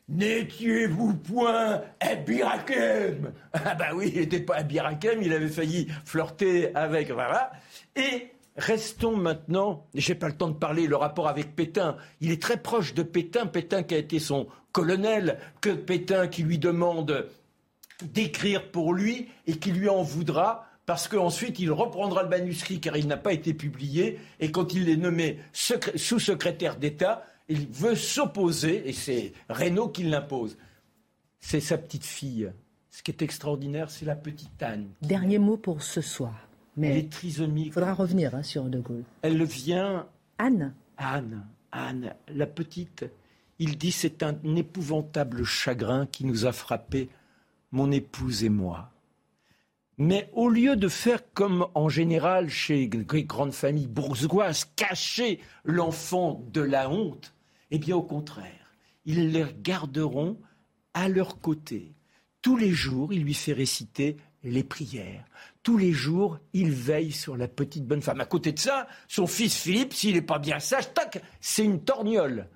N'étiez-vous point Abirakem Ah bah oui, il n'était pas Abirakem, il avait failli flirter avec... Voilà. Et restons maintenant, j'ai pas le temps de parler, le rapport avec Pétain. Il est très proche de Pétain, Pétain qui a été son colonel, que Pétain qui lui demande d'écrire pour lui et qui lui en voudra parce qu'ensuite il reprendra le manuscrit car il n'a pas été publié et quand il est nommé sous-secrétaire d'État, il veut s'opposer et c'est Renault qui l'impose. C'est sa petite fille. Ce qui est extraordinaire, c'est la petite Anne. Dernier mot pour ce soir. Mais elle est trisomique. Il faudra revenir hein, sur De Gaulle. Elle vient. Anne. Anne. Anne, la petite. Il dit c'est un épouvantable chagrin qui nous a frappés mon épouse et moi. Mais au lieu de faire comme en général chez les grandes familles bourgeoises, cacher l'enfant de la honte, eh bien au contraire, ils les garderont à leur côté. Tous les jours, il lui fait réciter les prières. Tous les jours, il veille sur la petite bonne femme. À côté de ça, son fils Philippe, s'il n'est pas bien sage, tac, c'est une torgnole.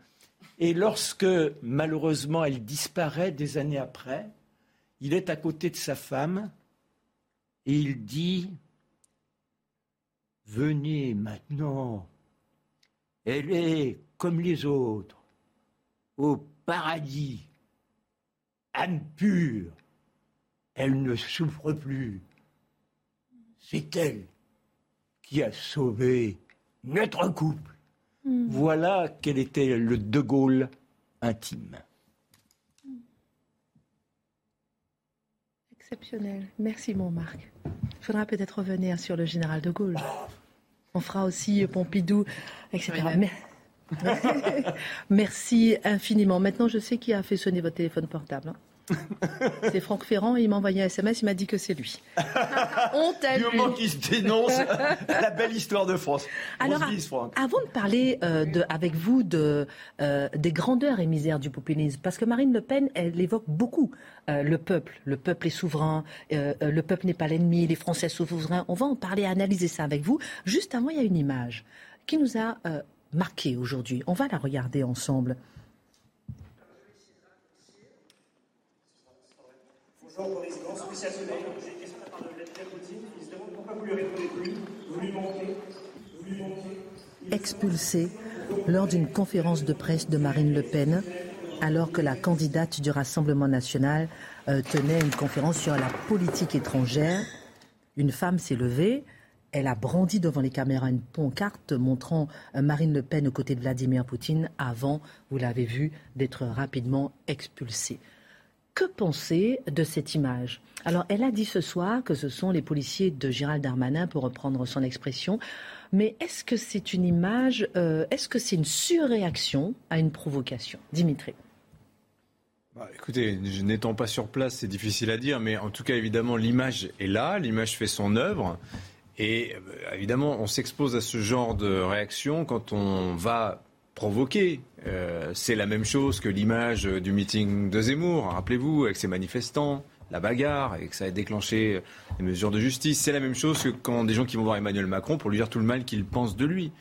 Et lorsque, malheureusement, elle disparaît des années après, il est à côté de sa femme et il dit Venez maintenant. Elle est comme les autres, au paradis, âme pure. Elle ne souffre plus. C'est elle qui a sauvé notre couple. Hmm. Voilà quel était le De Gaulle intime. Exceptionnel. Merci, mon Marc. Il faudra peut-être revenir sur le général de Gaulle. On fera aussi Pompidou, etc. Merci infiniment. Maintenant, je sais qui a fait sonner votre téléphone portable. Hein. C'est Franck Ferrand, il m'a envoyé un SMS, il m'a dit que c'est lui. On t'a Du moment qu'il se dénonce la belle histoire de France. Alors, avant de parler euh, de, avec vous de, euh, des grandeurs et misères du populisme, parce que Marine Le Pen, elle évoque beaucoup euh, le peuple. Le peuple est souverain, le peuple n'est pas l'ennemi, les Français sont souverains. On va en parler, analyser ça avec vous. Juste avant, il y a une image qui nous a marqué aujourd'hui. On va la regarder ensemble. Expulsé lors d'une conférence de presse de Marine Le Pen, alors que la candidate du Rassemblement national euh, tenait une conférence sur la politique étrangère. Une femme s'est levée elle a brandi devant les caméras une pancarte montrant euh, Marine Le Pen aux côtés de Vladimir Poutine avant, vous l'avez vu, d'être rapidement expulsée. Que penser de cette image? Alors, elle a dit ce soir que ce sont les policiers de Gérald Darmanin, pour reprendre son expression. Mais est-ce que c'est une image, euh, est-ce que c'est une surréaction à une provocation? Dimitri bah, écoutez, n'étant pas sur place, c'est difficile à dire, mais en tout cas, évidemment, l'image est là, l'image fait son œuvre. Et euh, évidemment, on s'expose à ce genre de réaction quand on va provoquer. Euh, c'est la même chose que l'image du meeting de Zemmour, rappelez-vous, avec ses manifestants, la bagarre, et que ça a déclenché des mesures de justice. C'est la même chose que quand des gens qui vont voir Emmanuel Macron pour lui dire tout le mal qu'ils pensent de lui.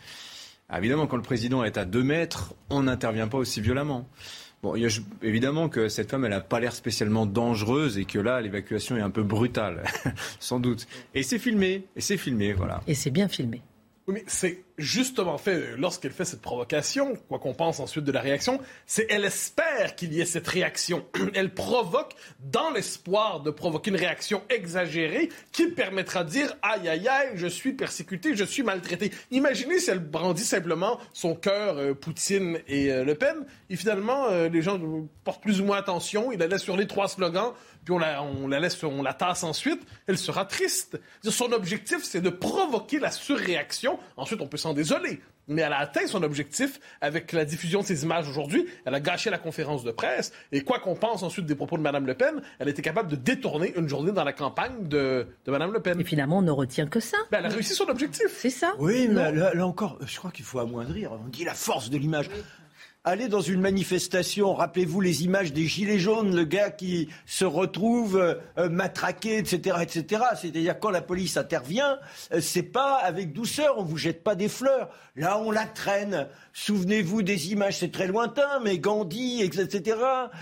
évidemment, quand le président est à deux mètres, on n'intervient pas aussi violemment. Bon, il y a, évidemment que cette femme, elle n'a pas l'air spécialement dangereuse et que là, l'évacuation est un peu brutale, sans doute. Et c'est filmé, et c'est filmé, voilà. Et c'est bien filmé. Oui, mais c'est justement fait, lorsqu'elle fait cette provocation, quoi qu'on pense ensuite de la réaction, c'est elle espère qu'il y ait cette réaction. Elle provoque dans l'espoir de provoquer une réaction exagérée qui permettra de dire aïe aïe aïe, je suis persécuté, je suis maltraité. Imaginez si elle brandit simplement son cœur, euh, Poutine et euh, Le Pen, et finalement euh, les gens portent plus ou moins attention, il la laisse sur les trois slogans puis on la, on la laisse, on la tasse ensuite, elle sera triste. Son objectif, c'est de provoquer la surréaction. Ensuite, on peut s'en désoler. Mais elle a atteint son objectif avec la diffusion de ces images aujourd'hui. Elle a gâché la conférence de presse. Et quoi qu'on pense ensuite des propos de Mme Le Pen, elle était capable de détourner une journée dans la campagne de, de Mme Le Pen. Et finalement, on ne retient que ça. Ben, elle a réussi son objectif. C'est ça. Oui, mais là, encore, je crois qu'il faut amoindrir. On dit la force de l'image. Allez dans une manifestation, rappelez-vous les images des gilets jaunes, le gars qui se retrouve euh, matraqué, etc., etc. C'est-à-dire quand la police intervient, euh, c'est pas avec douceur, on vous jette pas des fleurs. Là, on la traîne. Souvenez-vous des images, c'est très lointain, mais Gandhi, etc.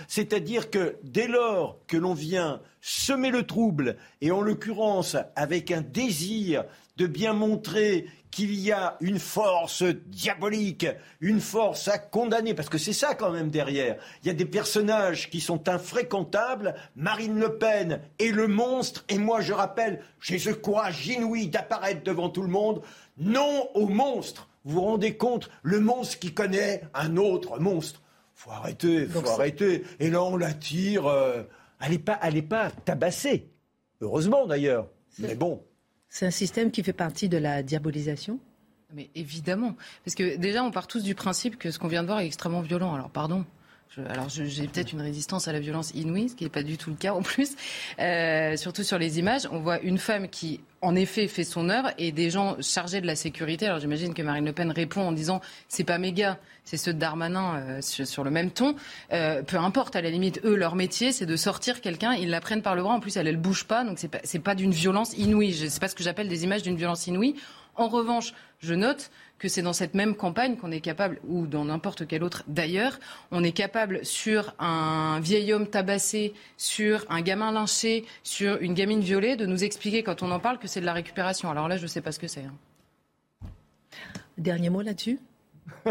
C'est-à-dire que dès lors que l'on vient semer le trouble, et en l'occurrence avec un désir de bien montrer qu'il y a une force diabolique, une force à condamner, parce que c'est ça quand même derrière. Il y a des personnages qui sont infréquentables, Marine Le Pen est le monstre, et moi je rappelle, j'ai ce courage inouï d'apparaître devant tout le monde, non au monstre. Vous vous rendez compte, le monstre qui connaît un autre monstre. Faut arrêter, faut arrêter. Et là on la tire. Euh, elle n'est pas, pas tabassée. Heureusement d'ailleurs. Mais bon. C'est un système qui fait partie de la diabolisation? Mais évidemment. Parce que déjà, on part tous du principe que ce qu'on vient de voir est extrêmement violent. Alors, pardon. Alors j'ai peut-être une résistance à la violence inouïe, ce qui n'est pas du tout le cas en plus. Euh, surtout sur les images, on voit une femme qui, en effet, fait son œuvre et des gens chargés de la sécurité. Alors j'imagine que Marine Le Pen répond en disant c'est pas méga, c'est ceux de Darmanin euh, sur, le même ton. Euh, peu importe, à la limite, eux, leur métier, c'est de sortir quelqu'un, ils la prennent par le bras. En plus, elle, elle bouge pas, donc c'est pas, pas d'une violence inouïe. C'est pas ce que j'appelle des images d'une violence inouïe. En revanche, je note que c'est dans cette même campagne qu'on est capable, ou dans n'importe quelle autre d'ailleurs, on est capable sur un vieil homme tabassé, sur un gamin lynché, sur une gamine violée, de nous expliquer quand on en parle que c'est de la récupération. Alors là, je ne sais pas ce que c'est. Hein. Dernier mot là-dessus?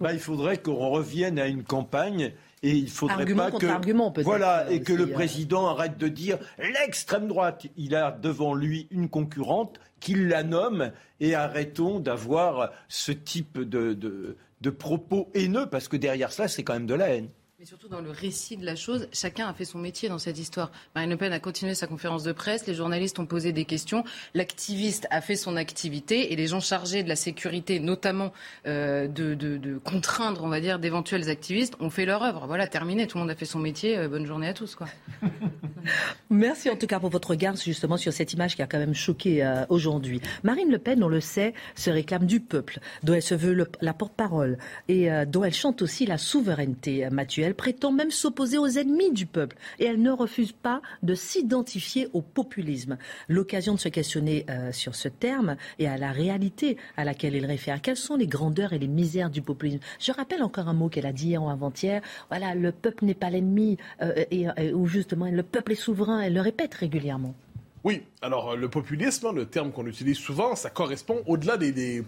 Bah, il faudrait qu'on revienne à une campagne et il faudrait pas que voilà et que le euh. président arrête de dire l'extrême droite. Il a devant lui une concurrente qu'il la nomme et arrêtons d'avoir ce type de, de propos haineux parce que derrière cela c'est quand même de la haine. Surtout dans le récit de la chose, chacun a fait son métier dans cette histoire. Marine Le Pen a continué sa conférence de presse, les journalistes ont posé des questions, l'activiste a fait son activité et les gens chargés de la sécurité, notamment euh, de, contraindre, on va dire, d'éventuels activistes, ont fait leur œuvre. Voilà, terminé, tout le monde a fait son métier. Euh, bonne journée à tous. Quoi. Merci en tout cas pour votre regard justement sur cette image qui a quand même choqué euh, aujourd'hui. Marine Le Pen, on le sait, se réclame du peuple, dont elle se veut la porte-parole et dont elle chante aussi la souveraineté. Mathieu, elle prétend même s'opposer aux ennemis du peuple et elle ne refuse pas de s'identifier au populisme. L'occasion de se questionner euh, sur ce terme et à la réalité à laquelle il réfère. Quelles sont les grandeurs et les misères du populisme? Je rappelle encore un mot qu'elle a dit hier ou avant-hier. Voilà, le peuple n'est pas l'ennemi euh, et, ou justement le peuple est souverain. Elle le répète régulièrement. Oui, alors le populisme, le terme qu'on utilise souvent, ça correspond au-delà des,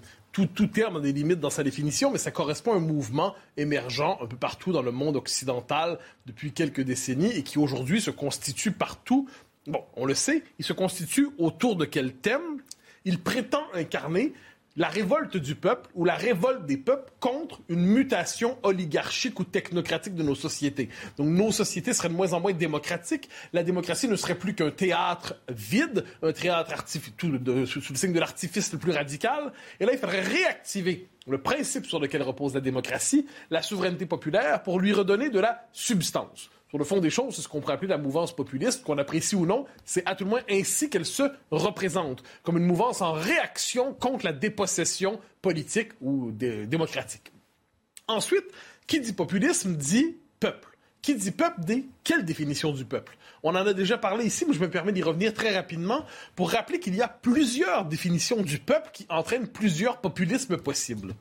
tout, terme a des limites dans sa définition, mais ça correspond à un mouvement émergent un peu partout dans le monde occidental depuis quelques décennies et qui aujourd'hui se constitue partout. Bon, on le sait, il se constitue autour de quel thème? Il prétend incarner la révolte du peuple ou la révolte des peuples contre une mutation oligarchique ou technocratique de nos sociétés. Donc nos sociétés seraient de moins en moins démocratiques. La démocratie ne serait plus qu'un théâtre vide, un théâtre sous le signe de l'artifice le plus radical. Et là, il faudrait réactiver le principe sur lequel repose la démocratie, la souveraineté populaire, pour lui redonner de la substance. Sur le fond des choses, c'est ce qu'on pourrait appeler la mouvance populiste, qu'on apprécie ou non, c'est à tout le moins ainsi qu'elle se représente, comme une mouvance en réaction contre la dépossession politique ou démocratique. Ensuite, qui dit populisme dit peuple. Qui dit peuple dit quelle définition du peuple? On en a déjà parlé ici, mais je me permets d'y revenir très rapidement pour rappeler qu'il y a plusieurs définitions du peuple qui entraînent plusieurs populismes possibles.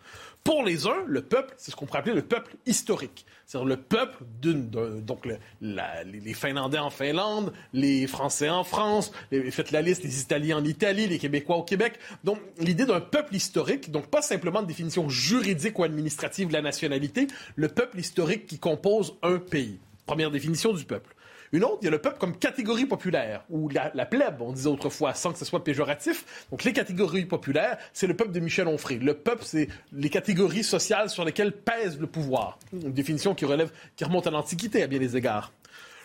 Pour les uns, le peuple, c'est ce qu'on pourrait appeler le peuple historique. C'est-à-dire le peuple donc les, Finlandais en Finlande, les Français en France, faites la liste, les Italiens en Italie, les Québécois au Québec. Donc l'idée d'un peuple historique, donc pas simplement de définition juridique ou administrative de la nationalité, le peuple historique qui compose un pays. Première définition du peuple. Une autre, il y a le peuple comme catégorie populaire, ou la, plèbe, on disait autrefois, sans que ce soit péjoratif. Donc les catégories populaires, c'est le peuple de Michel Onfray. Le peuple, c'est les catégories sociales sur lesquelles pèse le pouvoir. Une définition qui relève, qui remonte à l'Antiquité à bien des égards.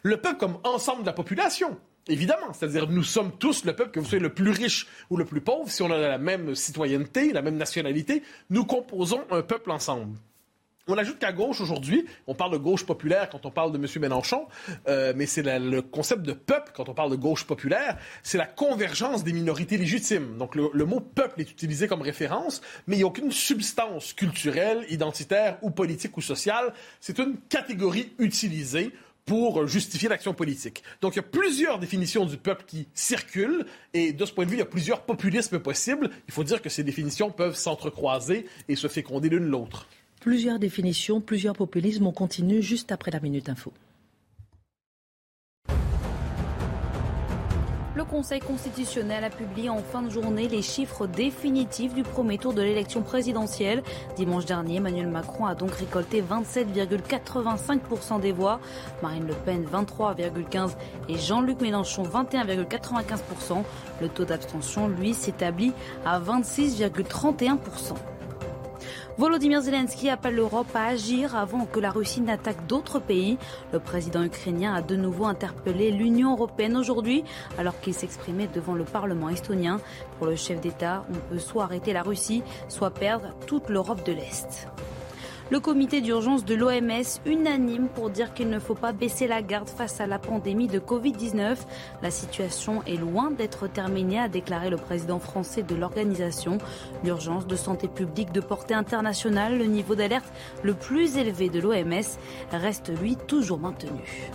Le peuple comme ensemble de la population, Évidemment, c'est-à-dire nous sommes tous le peuple, que vous soyez le plus riche ou le plus pauvre, si on a la même citoyenneté, la même nationalité, nous composons un peuple ensemble. On ajoute qu'à gauche aujourd'hui, on parle de gauche populaire quand on parle de M. Mélenchon, euh, mais c'est le concept de peuple quand on parle de gauche populaire, c'est la convergence des minorités légitimes. Donc le, le, mot peuple est utilisé comme référence, mais il n'y a aucune substance culturelle, identitaire ou politique ou sociale. C'est une catégorie utilisée pour justifier l'action politique. Donc il y a plusieurs définitions du peuple qui circulent et de ce point de vue, il y a plusieurs populismes possibles. Il faut dire que ces définitions peuvent s'entrecroiser et se féconder l'une l'autre. Plusieurs définitions, plusieurs populismes. On continue juste après la Minute Info. Le Conseil constitutionnel a publié en fin de journée les chiffres définitifs du premier tour de l'élection présidentielle. Dimanche dernier, Emmanuel Macron a donc récolté 27,85% des voix, Marine Le Pen 23,15% et Jean-Luc Mélenchon 21,95%. Le taux d'abstention, lui, s'établit à 26,31%. Volodymyr Zelensky appelle l'Europe à agir avant que la Russie n'attaque d'autres pays. Le président ukrainien a de nouveau interpellé l'Union européenne aujourd'hui alors qu'il s'exprimait devant le Parlement estonien. Pour le chef d'État, on peut soit arrêter la Russie, soit perdre toute l'Europe de l'Est. Le comité d'urgence de l'OMS unanime pour dire qu'il ne faut pas baisser la garde face à la pandémie de Covid-19. La situation est loin d'être terminée, a déclaré le président français de l'organisation. L'urgence de santé publique de portée internationale, le niveau d'alerte le plus élevé de l'OMS, reste lui toujours maintenu.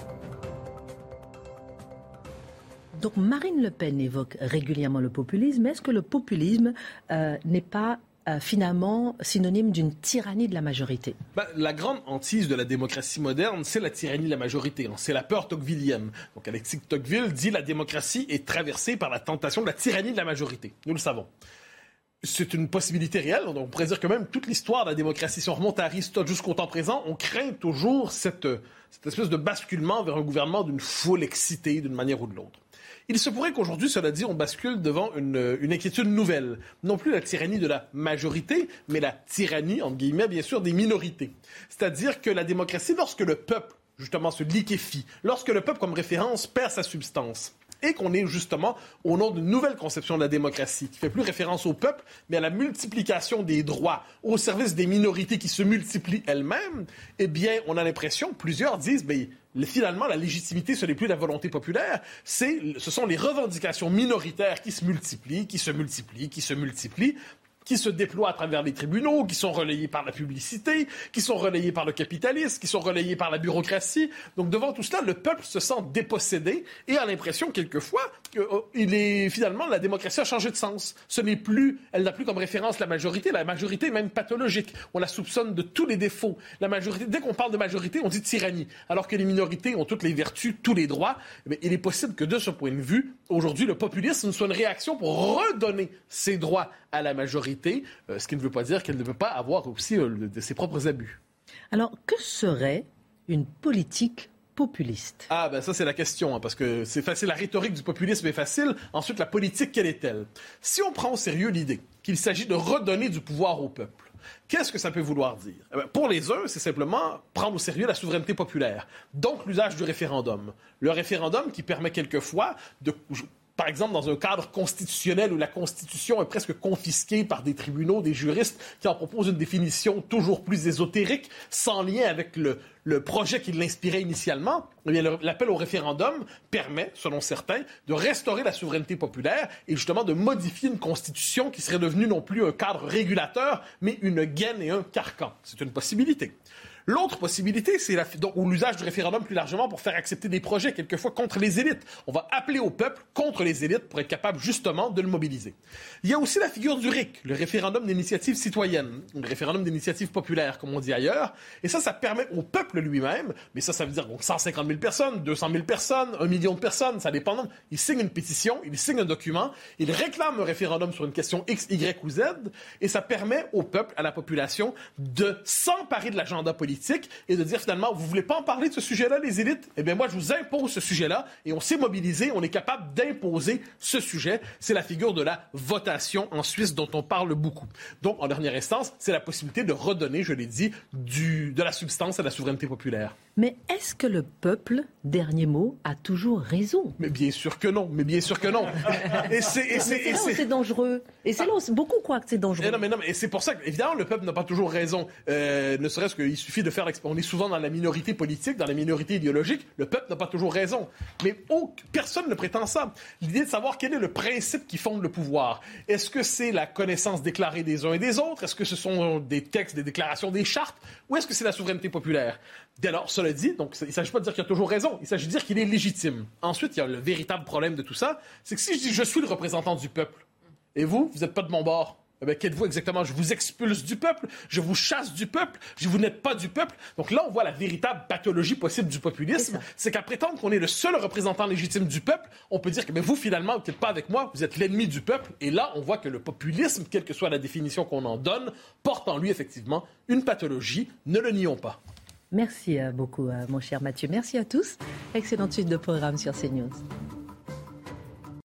Donc Marine Le Pen évoque régulièrement le populisme. Est-ce que le populisme euh, n'est pas euh, finalement synonyme d'une tyrannie de la majorité bah, La grande hantise de la démocratie moderne, c'est la tyrannie de la majorité. Hein. C'est la peur tocquevillienne. Donc Alexis Tocqueville dit la démocratie est traversée par la tentation de la tyrannie de la majorité. Nous le savons. C'est une possibilité réelle. On pourrait dire que même toute l'histoire de la démocratie, si on remonte à Aristote jusqu'au temps présent, on craint toujours cette, cette espèce de basculement vers un gouvernement d'une foule excitée d'une manière ou de l'autre. Il se pourrait qu'aujourd'hui, cela dit, on bascule devant une, une, inquiétude nouvelle. Non plus la tyrannie de la majorité, mais la tyrannie, entre guillemets, bien sûr, des minorités. C'est-à-dire que la démocratie, lorsque le peuple, justement, se liquéfie, lorsque le peuple, comme référence, perd sa substance, et qu'on est justement au nom d'une nouvelle conception de la démocratie qui fait plus référence au peuple, mais à la multiplication des droits au service des minorités qui se multiplient elles-mêmes, eh bien, on a l'impression, plusieurs disent, ben, finalement, la légitimité, ce n'est plus la volonté populaire, ce sont les revendications minoritaires qui se multiplient, qui se multiplient, qui se multiplient, qui se déploient à travers les tribunaux, qui sont relayés par la publicité, qui sont relayés par le capitalisme, qui sont relayés par la bureaucratie. Donc devant tout cela, le peuple se sent dépossédé et a l'impression quelquefois qu'il est finalement la démocratie a changé de sens. Ce n'est plus, elle n'a plus comme référence la majorité. La majorité est même pathologique. On la soupçonne de tous les défauts. La majorité, dès qu'on parle de majorité, on dit tyrannie, alors que les minorités ont toutes les vertus, tous les droits. Mais il est possible que de ce point de vue, aujourd'hui, le populisme soit une réaction pour redonner ses droits à la majorité, euh, ce qui ne veut pas dire qu'elle ne veut pas avoir aussi euh, ses propres abus. Alors, que serait une politique populiste Ah ben ça c'est la question, hein, parce que c'est facile, la rhétorique du populisme est facile. Ensuite, la politique, quelle est-elle? Si on prend au sérieux l'idée qu'il s'agit de redonner du pouvoir au peuple, Qu'est-ce que ça peut vouloir dire? Eh Pour les uns, c'est simplement prendre au sérieux la souveraineté populaire, donc l'usage du référendum. Le référendum qui permet quelquefois de par exemple, dans un cadre constitutionnel où la Constitution est presque confisquée par des tribunaux, des juristes qui en proposent une définition toujours plus ésotérique, sans lien avec le, projet qui l'inspirait initialement, eh l'appel au référendum permet, selon certains, de restaurer la souveraineté populaire et justement de modifier une Constitution qui serait devenue non plus un cadre régulateur, mais une gaine et un carcan. C'est une possibilité. L'autre possibilité, c'est l'usage du référendum plus largement pour faire accepter des projets, quelquefois contre les élites. On va appeler au peuple contre les élites pour être capable justement de le mobiliser. Il y a aussi la figure du RIC, le référendum d'initiative citoyenne, le référendum d'initiative populaire, comme on dit ailleurs. Et ça, ça permet au peuple lui-même, mais ça, ça veut dire donc 150 000 personnes, 200 000 personnes, un million de personnes, ça dépend. Il signe une pétition, il signe un document, il réclame un référendum sur une question X, Y ou Z, et ça permet au peuple, à la population, de s'emparer de l'agenda politique et de dire finalement, vous voulez pas en parler de ce sujet-là, les élites? Eh bien, moi, je vous impose ce sujet-là et on s'est mobilisé, on est capable d'imposer ce sujet. C'est la figure de la votation en Suisse dont on parle beaucoup. Donc, en dernière instance, c'est la possibilité de redonner, je l'ai dit, du, de la substance à la souveraineté populaire. Mais est-ce que le peuple, dernier mot, a toujours raison? Mais bien sûr que non, mais bien sûr que non. et c'est dangereux. Et c'est là beaucoup croient que c'est dangereux. Et non, mais non, mais c'est pour ça qu'évidemment, le peuple n'a pas toujours raison. Euh, ne serait-ce qu'il suffit On est souvent dans la minorité politique, dans la minorité idéologique. Le peuple n'a pas toujours raison. Mais personne ne prétend ça. L'idée de savoir quel est le principe qui fonde le pouvoir. Est-ce que c'est la connaissance déclarée des uns et des autres? Est-ce que ce sont des textes, des déclarations, des chartes? Ou est-ce que c'est la souveraineté populaire? Dès lors, cela dit, donc, il ne s'agit pas de dire qu'il a toujours raison, il s'agit de dire qu'il est légitime. Ensuite, il y a le véritable problème de tout ça, c'est que si je dis je suis le représentant du peuple, et vous, vous n'êtes pas de mon bord, eh bien, qu'êtes-vous exactement? Je vous expulse du peuple, je vous chasse du peuple, je vous n'êtes pas du peuple. Donc là, on voit la véritable pathologie possible du populisme. C'est qu'à prétendre qu'on est le seul représentant légitime du peuple, on peut dire que mais vous, finalement, vous n'êtes pas avec moi, vous êtes l'ennemi du peuple. Et là, on voit que le populisme, quelle que soit la définition qu'on en donne, porte en lui effectivement une pathologie. Ne le nions pas. Merci euh, beaucoup, euh, mon cher Mathieu. Merci à tous. Excellente suite de programme sur CNews.